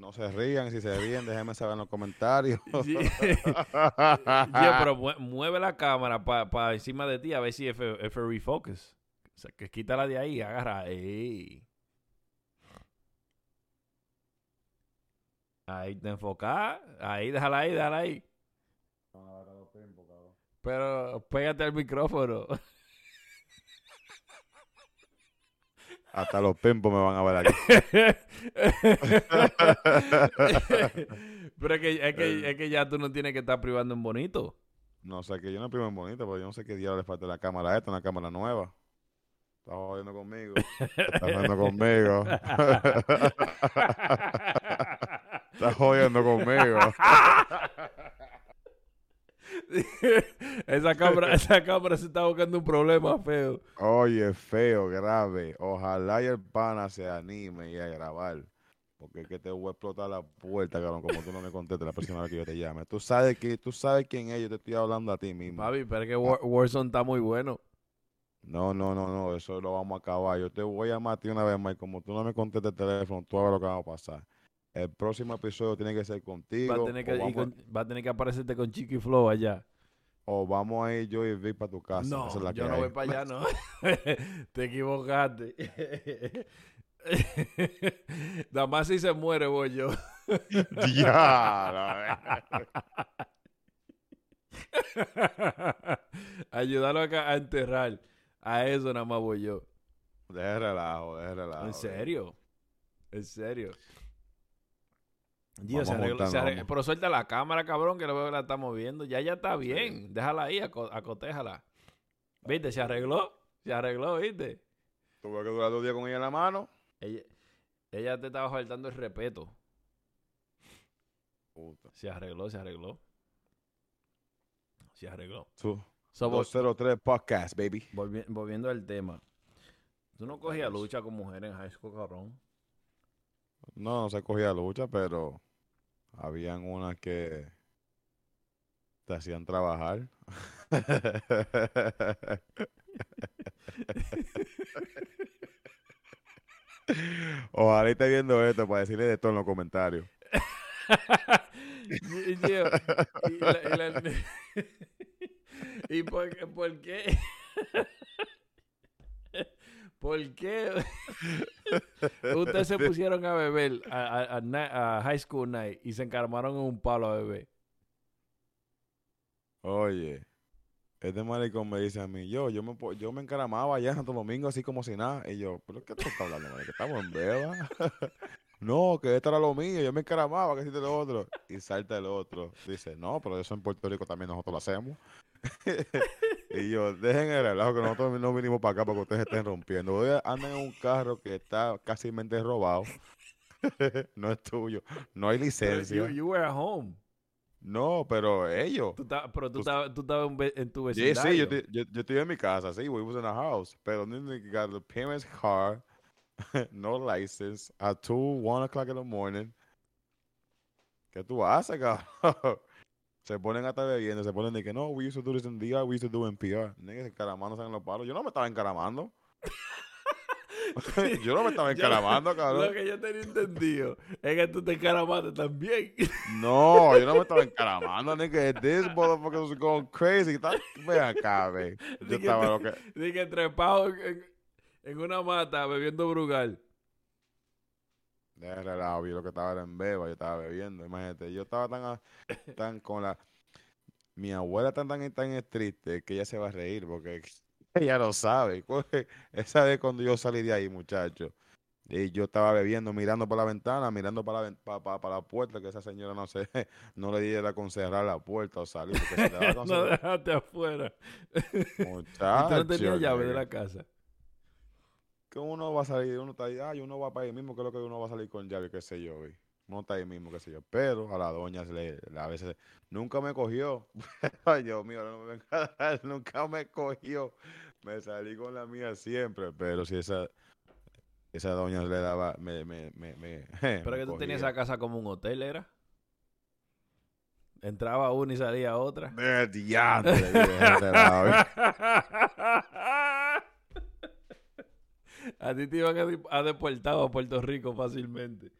No se rían. Si se ríen, déjenme saber en los comentarios. [LAUGHS] Sí. [LAUGHS] Gio, pero mue- mueve la cámara para encima de ti a ver si es es refocus. O sea, que quítala de ahí, agarra. Ey. Ahí te enfoca. Ahí, déjala ahí, déjala ahí. Pero pégate al micrófono. [LAUGHS] Hasta los pimpos me van a ver aquí. Pero es que, es, que, es que ya tú no tienes que estar privando en bonito. No sé, que yo no primo en bonito, pero yo no sé qué diablo le falta la cámara esta, una cámara nueva. Estás jodiendo conmigo. Estás jodiendo conmigo. [LAUGHS] Estás jodiendo conmigo. [LAUGHS] [LAUGHS] esa, cámara, [LAUGHS] esa cámara se está buscando un problema feo. Oye, feo, grave. Ojalá y el pana se anime y a grabar. Porque es que te voy a explotar la puerta, cabrón, como tú no me contestes la vez que yo te llame. Tú sabes que, tú sabes quién es, yo te estoy hablando a ti mismo. Papi, pero es que War- Warzone está muy bueno. No, no, no, no, eso lo vamos a acabar. Yo te voy a llamar a ti una vez más y como tú no me contestes el teléfono, tú sabes lo que va a pasar. El próximo episodio tiene que ser contigo. Va a, tener que, o, ir vamos, con- va a tener que aparecerte con Chiqui Flow allá. o vamos a ir yo y Vic para tu casa. No, es yo no hay. voy para allá, no. [LAUGHS] Te equivocaste. [LAUGHS] Nada más si se muere voy yo. [LAUGHS] Diablo, Ayudarlo a, a enterrar. A eso nada más voy yo. Deje relajo, deje relajo. ¿En serio? ¿En serio? Dios, Vamos se a arregló- montar, se arregló- vamos. pero suelta la cámara, cabrón, que lo veo que la estamos viendo. Ya ya está bien. Déjala ahí, aco- acotéjala. ¿Viste? Se arregló. Se arregló, ¿viste? Tuve que durar dos días con ella en la mano. Ella, ella te estaba faltando el respeto. Puta. Se arregló, se arregló. Se arregló. So, vol- 203 Podcast, baby. volvi- volviendo al tema. Tú no cogías lucha con mujeres en high school, cabrón. No, no se cogía lucha, pero habían unas que te hacían trabajar. Ojalá esté viendo esto para decirle de todo en los comentarios. [LAUGHS] y, tío, y y la- [LAUGHS] ¿Y por, qué- por qué? [LAUGHS] ¿Por qué [LAUGHS] ustedes se pusieron a beber a, a- a ni- a high school night y se encarmaron en un palo a beber? Oye, este maricón me dice a mí, yo, yo me, yo me encaramaba allá en Santo Domingo así como si nada. Y yo, ¿pero qué tú estás hablando? Que estamos en beba. [LAUGHS] no, que esto era lo mío, yo me encaramaba, que hiciste lo otro. Y salta el otro. Dice, no, pero eso en Puerto Rico también nosotros lo hacemos. [LAUGHS] y yo, dejen el relajo que nosotros no vinimos para acá para que ustedes estén rompiendo. Ustedes andan en un carro que está casi mente robado. [LAUGHS] no es tuyo. No hay licencia. You, you were at home. No, pero ellos. Tú ta- pero tú estabas en, tu Sí, vecindario. sí, yo, estoy- yo, yo estoy en mi casa, sí, we was in a house, pero they got the parents' car, [LAUGHS] no license, at 2, 1 o'clock in the morning. ¿Qué tú haces, [LAUGHS] cabrón? Se ponen a estar bebiendo, se ponen de que no, we used to do this in DR, we used to do it in PR. Niggas encaramándose en los palos. Yo no me estaba encaramando. [LAUGHS] yo no me estaba encaramando, Lo cabrón. que yo tenía entendido es que tú te encaramaste también. [LAUGHS] No, yo no me estaba encaramando, nigga. This motherfucker was going crazy. Ven acá, ve. [LAUGHS] Yo estaba lo que... Dije, trepado en, en una mata bebiendo brugal. De relajo, vi lo que estaba era en beba, yo estaba bebiendo, imagínate, yo estaba tan, a- [LAUGHS] tan con la, mi abuela tan tan tan triste que ella se va a reír porque [LAUGHS] ella lo sabe, coge, [LAUGHS] esa vez cuando yo salí de ahí, muchacho, y yo estaba bebiendo, mirando por la ventana, mirando para la, ven- pa- pa- para la puerta, que esa señora no sé, no le diera con cerrar la puerta o salir, porque se le no dejaste afuera. Muchacho, no tenías llave de la casa. Que uno va a salir, uno está ahí, ay, uno va para ahí mismo, que es lo que uno va a salir con llave, qué sé yo, güey. Uno está ahí mismo, qué sé yo. Pero a la doña se le, a veces nunca me cogió. [LAUGHS] ay, Dios mío, no me [LAUGHS] nunca me cogió. Me salí con la mía siempre, pero si esa, esa doña le daba, me, me, me, me [LAUGHS] Pero que tú tenías esa casa como un hotel, ¿era? Entraba una y salía otra. De diantre, A ti te iban a, deportar a Puerto Rico fácilmente.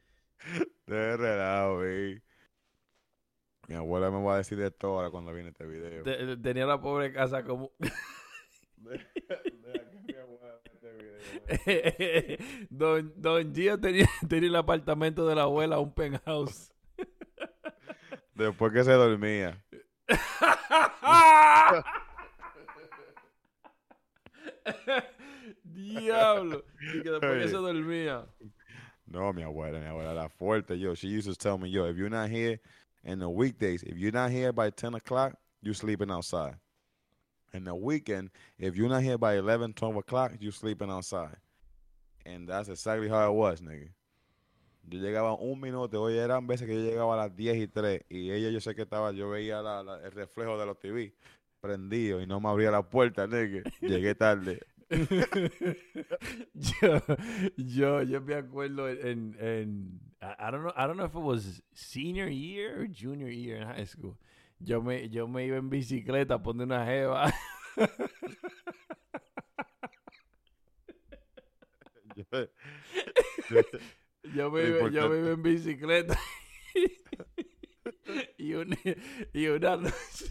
de relajo, güey. Mi abuela me va a decir de todo ahora cuando viene este video. Te- tenía la pobre casa como... [LAUGHS] Deja que mi abuela este video, don, don Gio tenía, tenía el apartamento de la abuela, un penthouse. Después que se dormía. [LAUGHS] Diablo. Y que después que se dormía. No, mi abuela, mi abuela era fuerte. Yo, she used to tell me, yo, if you're not here in the weekdays, if you're not here by 10 o'clock, you sleeping outside. In the weekend, if you're not here by 11, 12 o'clock, you sleeping outside. And that's exactly how it was, nigga. Yo llegaba un minuto, oye, eran veces que yo llegaba a las 10 y 3 y ella yo sé que estaba, yo veía la- la- el reflejo de los TV prendido y no me abría la puerta, nigga. Llegué tarde. [LAUGHS] yo, yo, yo me acuerdo en, en I, don't know, I don't know if it was senior year or junior year in high school. Yo me, yo me iba en bicicleta a poner una jeva. Yo- [LAUGHS] yo- Yo me, iba, yo me iba en bicicleta. [LAUGHS] y, una, y una noche.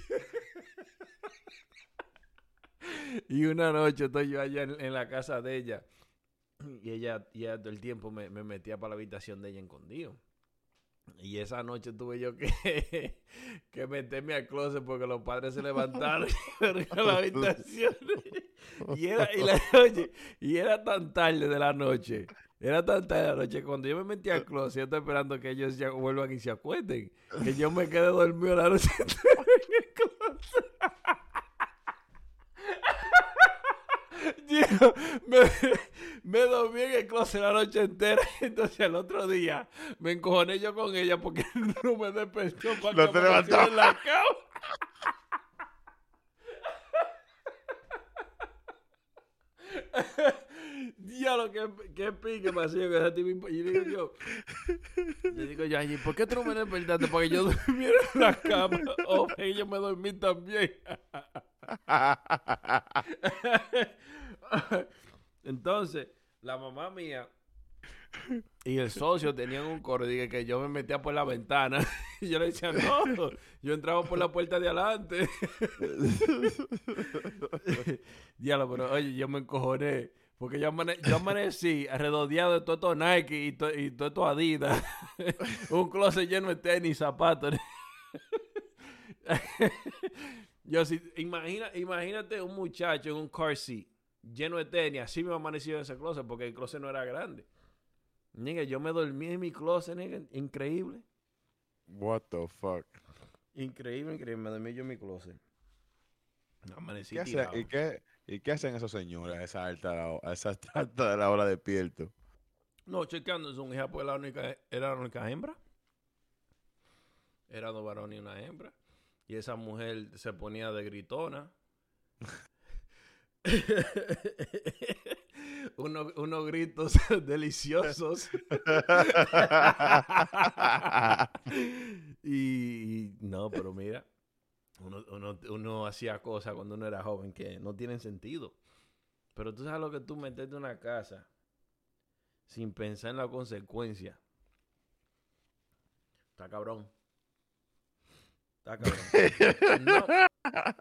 [LAUGHS] y una noche estoy yo allá en, la casa de ella. Y ella, y ella todo el tiempo me, me metía para la habitación de ella escondido. Y esa noche tuve yo que, [LAUGHS] que meterme al closet porque los padres se levantaron a la habitación. [LAUGHS] Y era, y, la, oye, y era tan tarde de la noche. Era tan tarde de la noche. Cuando yo me metí al closet, yo estoy esperando que ellos ya vuelvan y se acuesten. Que yo me quedé dormido la noche en el closet. Me, me dormí en el closet la noche entera. [LAUGHS] Entonces el otro día me encojoné yo con ella porque [LAUGHS] no me despertó para No te en la cama. Diablo, qué, qué pique me hacía que ese tipo. Y digo yo, le digo yo, "Ay, ¿por qué tú no me despertaste? Para que yo [LAUGHS] durmiera en la cama. O que yo me dormí también. Entonces, la mamá mía y el socio tenían un coro dije que yo me metía por la ventana. Y [LAUGHS] yo le decía, no, yo entraba por la puerta de adelante. [LAUGHS] Diablo, pero oye, yo me encojoné. Porque yo, amane- yo amanecí rodeado de todo esto Nike y, y todo esto Adidas. [LAUGHS] un closet lleno de tenis, zapatos. yo sí, imagina, imagínate un muchacho en un car seat lleno de tenis. Así me amaneció en ese closet porque el closet no era grande. Nigga, yo me dormí en mi closet, nigga. Increíble. What the fuck? Increíble, increíble. Me dormí yo en mi closet. Amanecí ¿Qué hace- y, qué, ¿Y qué hacen esos señores a esa alta, a esa [LAUGHS] alta de la hora despierto? No, chequeando su hija, pues la única, era la única hembra. Era dos varones y una hembra. Y esa mujer se ponía de gritona. [LAUGHS] unos, unos gritos [LAUGHS] deliciosos. [LAUGHS] y, y no, pero mira, uno, uno, uno hacía cosas cuando uno era joven que no tienen sentido. Pero tú sabes lo que tú meterte en una casa sin pensar en la consecuencia. Está cabrón. Está cabrón. No,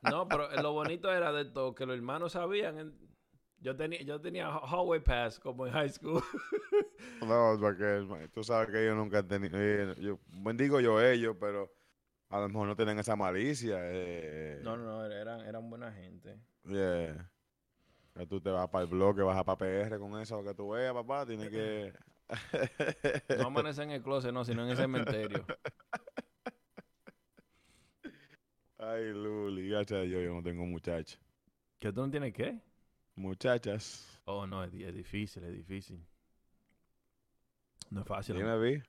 no, pero lo bonito era de todo que los hermanos sabían. en- Yo tenía, yo tenía hallway pass como en high school. [LAUGHS] No, porque tú sabes que ellos nunca han tenido. eh, Yo bendigo yo ellos, pero a lo mejor no tienen esa malicia. Eh, No, no, no, eran, eran buena gente. yeah. Que tú te vas para el bloque, vas a para PR con eso, que tú veas, papá, tienes que. [LAUGHS] No amanece en el closet, no, sino en el cementerio. [LAUGHS] Ay, Luli, gracias a Dios, yo no tengo muchachos. ¿Que tú no tienes qué? Muchachas. Oh, no, es, di- es difícil, es difícil. No es fácil. ¿no? Dime, Vi.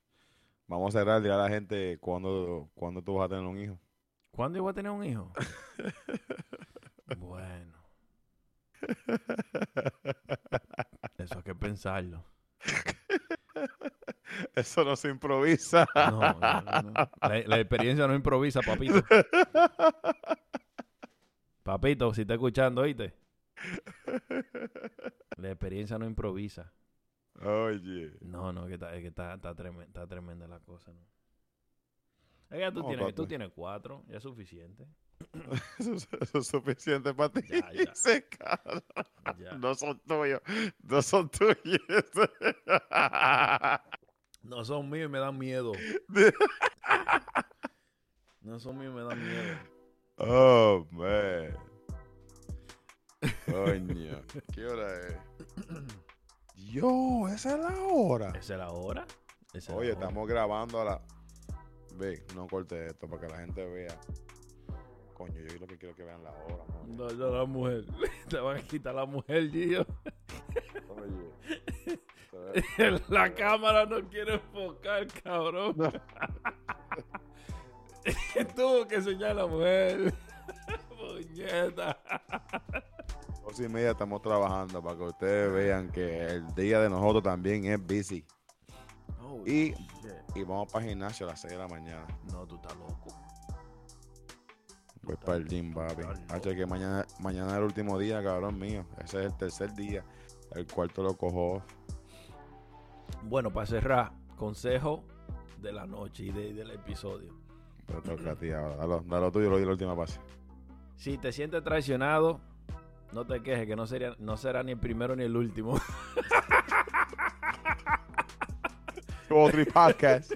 Vamos a cerrar, dile a la gente cuándo, cuándo tú vas a tener un hijo. ¿Cuándo iba a tener un hijo? [LAUGHS] bueno, eso hay que pensarlo. [LAUGHS] [LAUGHS] Eso no se improvisa. No, no, no. La, la experiencia no improvisa, papito. [LAUGHS] Papito, si está escuchando, oíste. La experiencia no improvisa. Oye. No, no, que está, es que está, está, tremen- está tremenda la cosa, ¿no? Es que ya tú, tienes, tú tienes cuatro, ya es suficiente. [LAUGHS] Eso, es- eso es suficiente para ti. Ya, ya. Ya. No son tuyos. No son tuyos. No son míos y me dan miedo. [LAUGHS] No son míos y me dan miedo. oh, man. Coño. ¿Qué hora es? [CLEARS THROAT] Yo, esa es la hora. ¿Esa es la hora? Esa es la Oye, hora. estamos grabando a la. Ve, no corte esto para que la gente vea. Coño, yo lo que quiero que vean la hora. coño. No, yo la mujer. [LAUGHS] Te van a quitar la mujer, Gio. [LAUGHS] [LAUGHS] La cámara no quiere enfocar, cabrón. [LAUGHS] Tuvo que enseñar a la mujer. [LAUGHS] Puñeta. Dos y media estamos trabajando para que ustedes vean que el día de nosotros también es busy. Y, y vamos para el gimnasio a las 6 de la mañana. No, tú estás loco. Voy para el gym, papi. Hacho, que mañana, mañana es el último día, cabrón mío. Ese es el tercer día. El cuarto lo cojo. Bueno, para cerrar, consejo de la noche y de- del episodio. Pero toca a ti ahora. Dalo, dalo tuyo, lo di la última pase. Si te sientes traicionado, no te quejes, que no, sería, no será ni el primero ni el último. [LAUGHS] Otro podcast.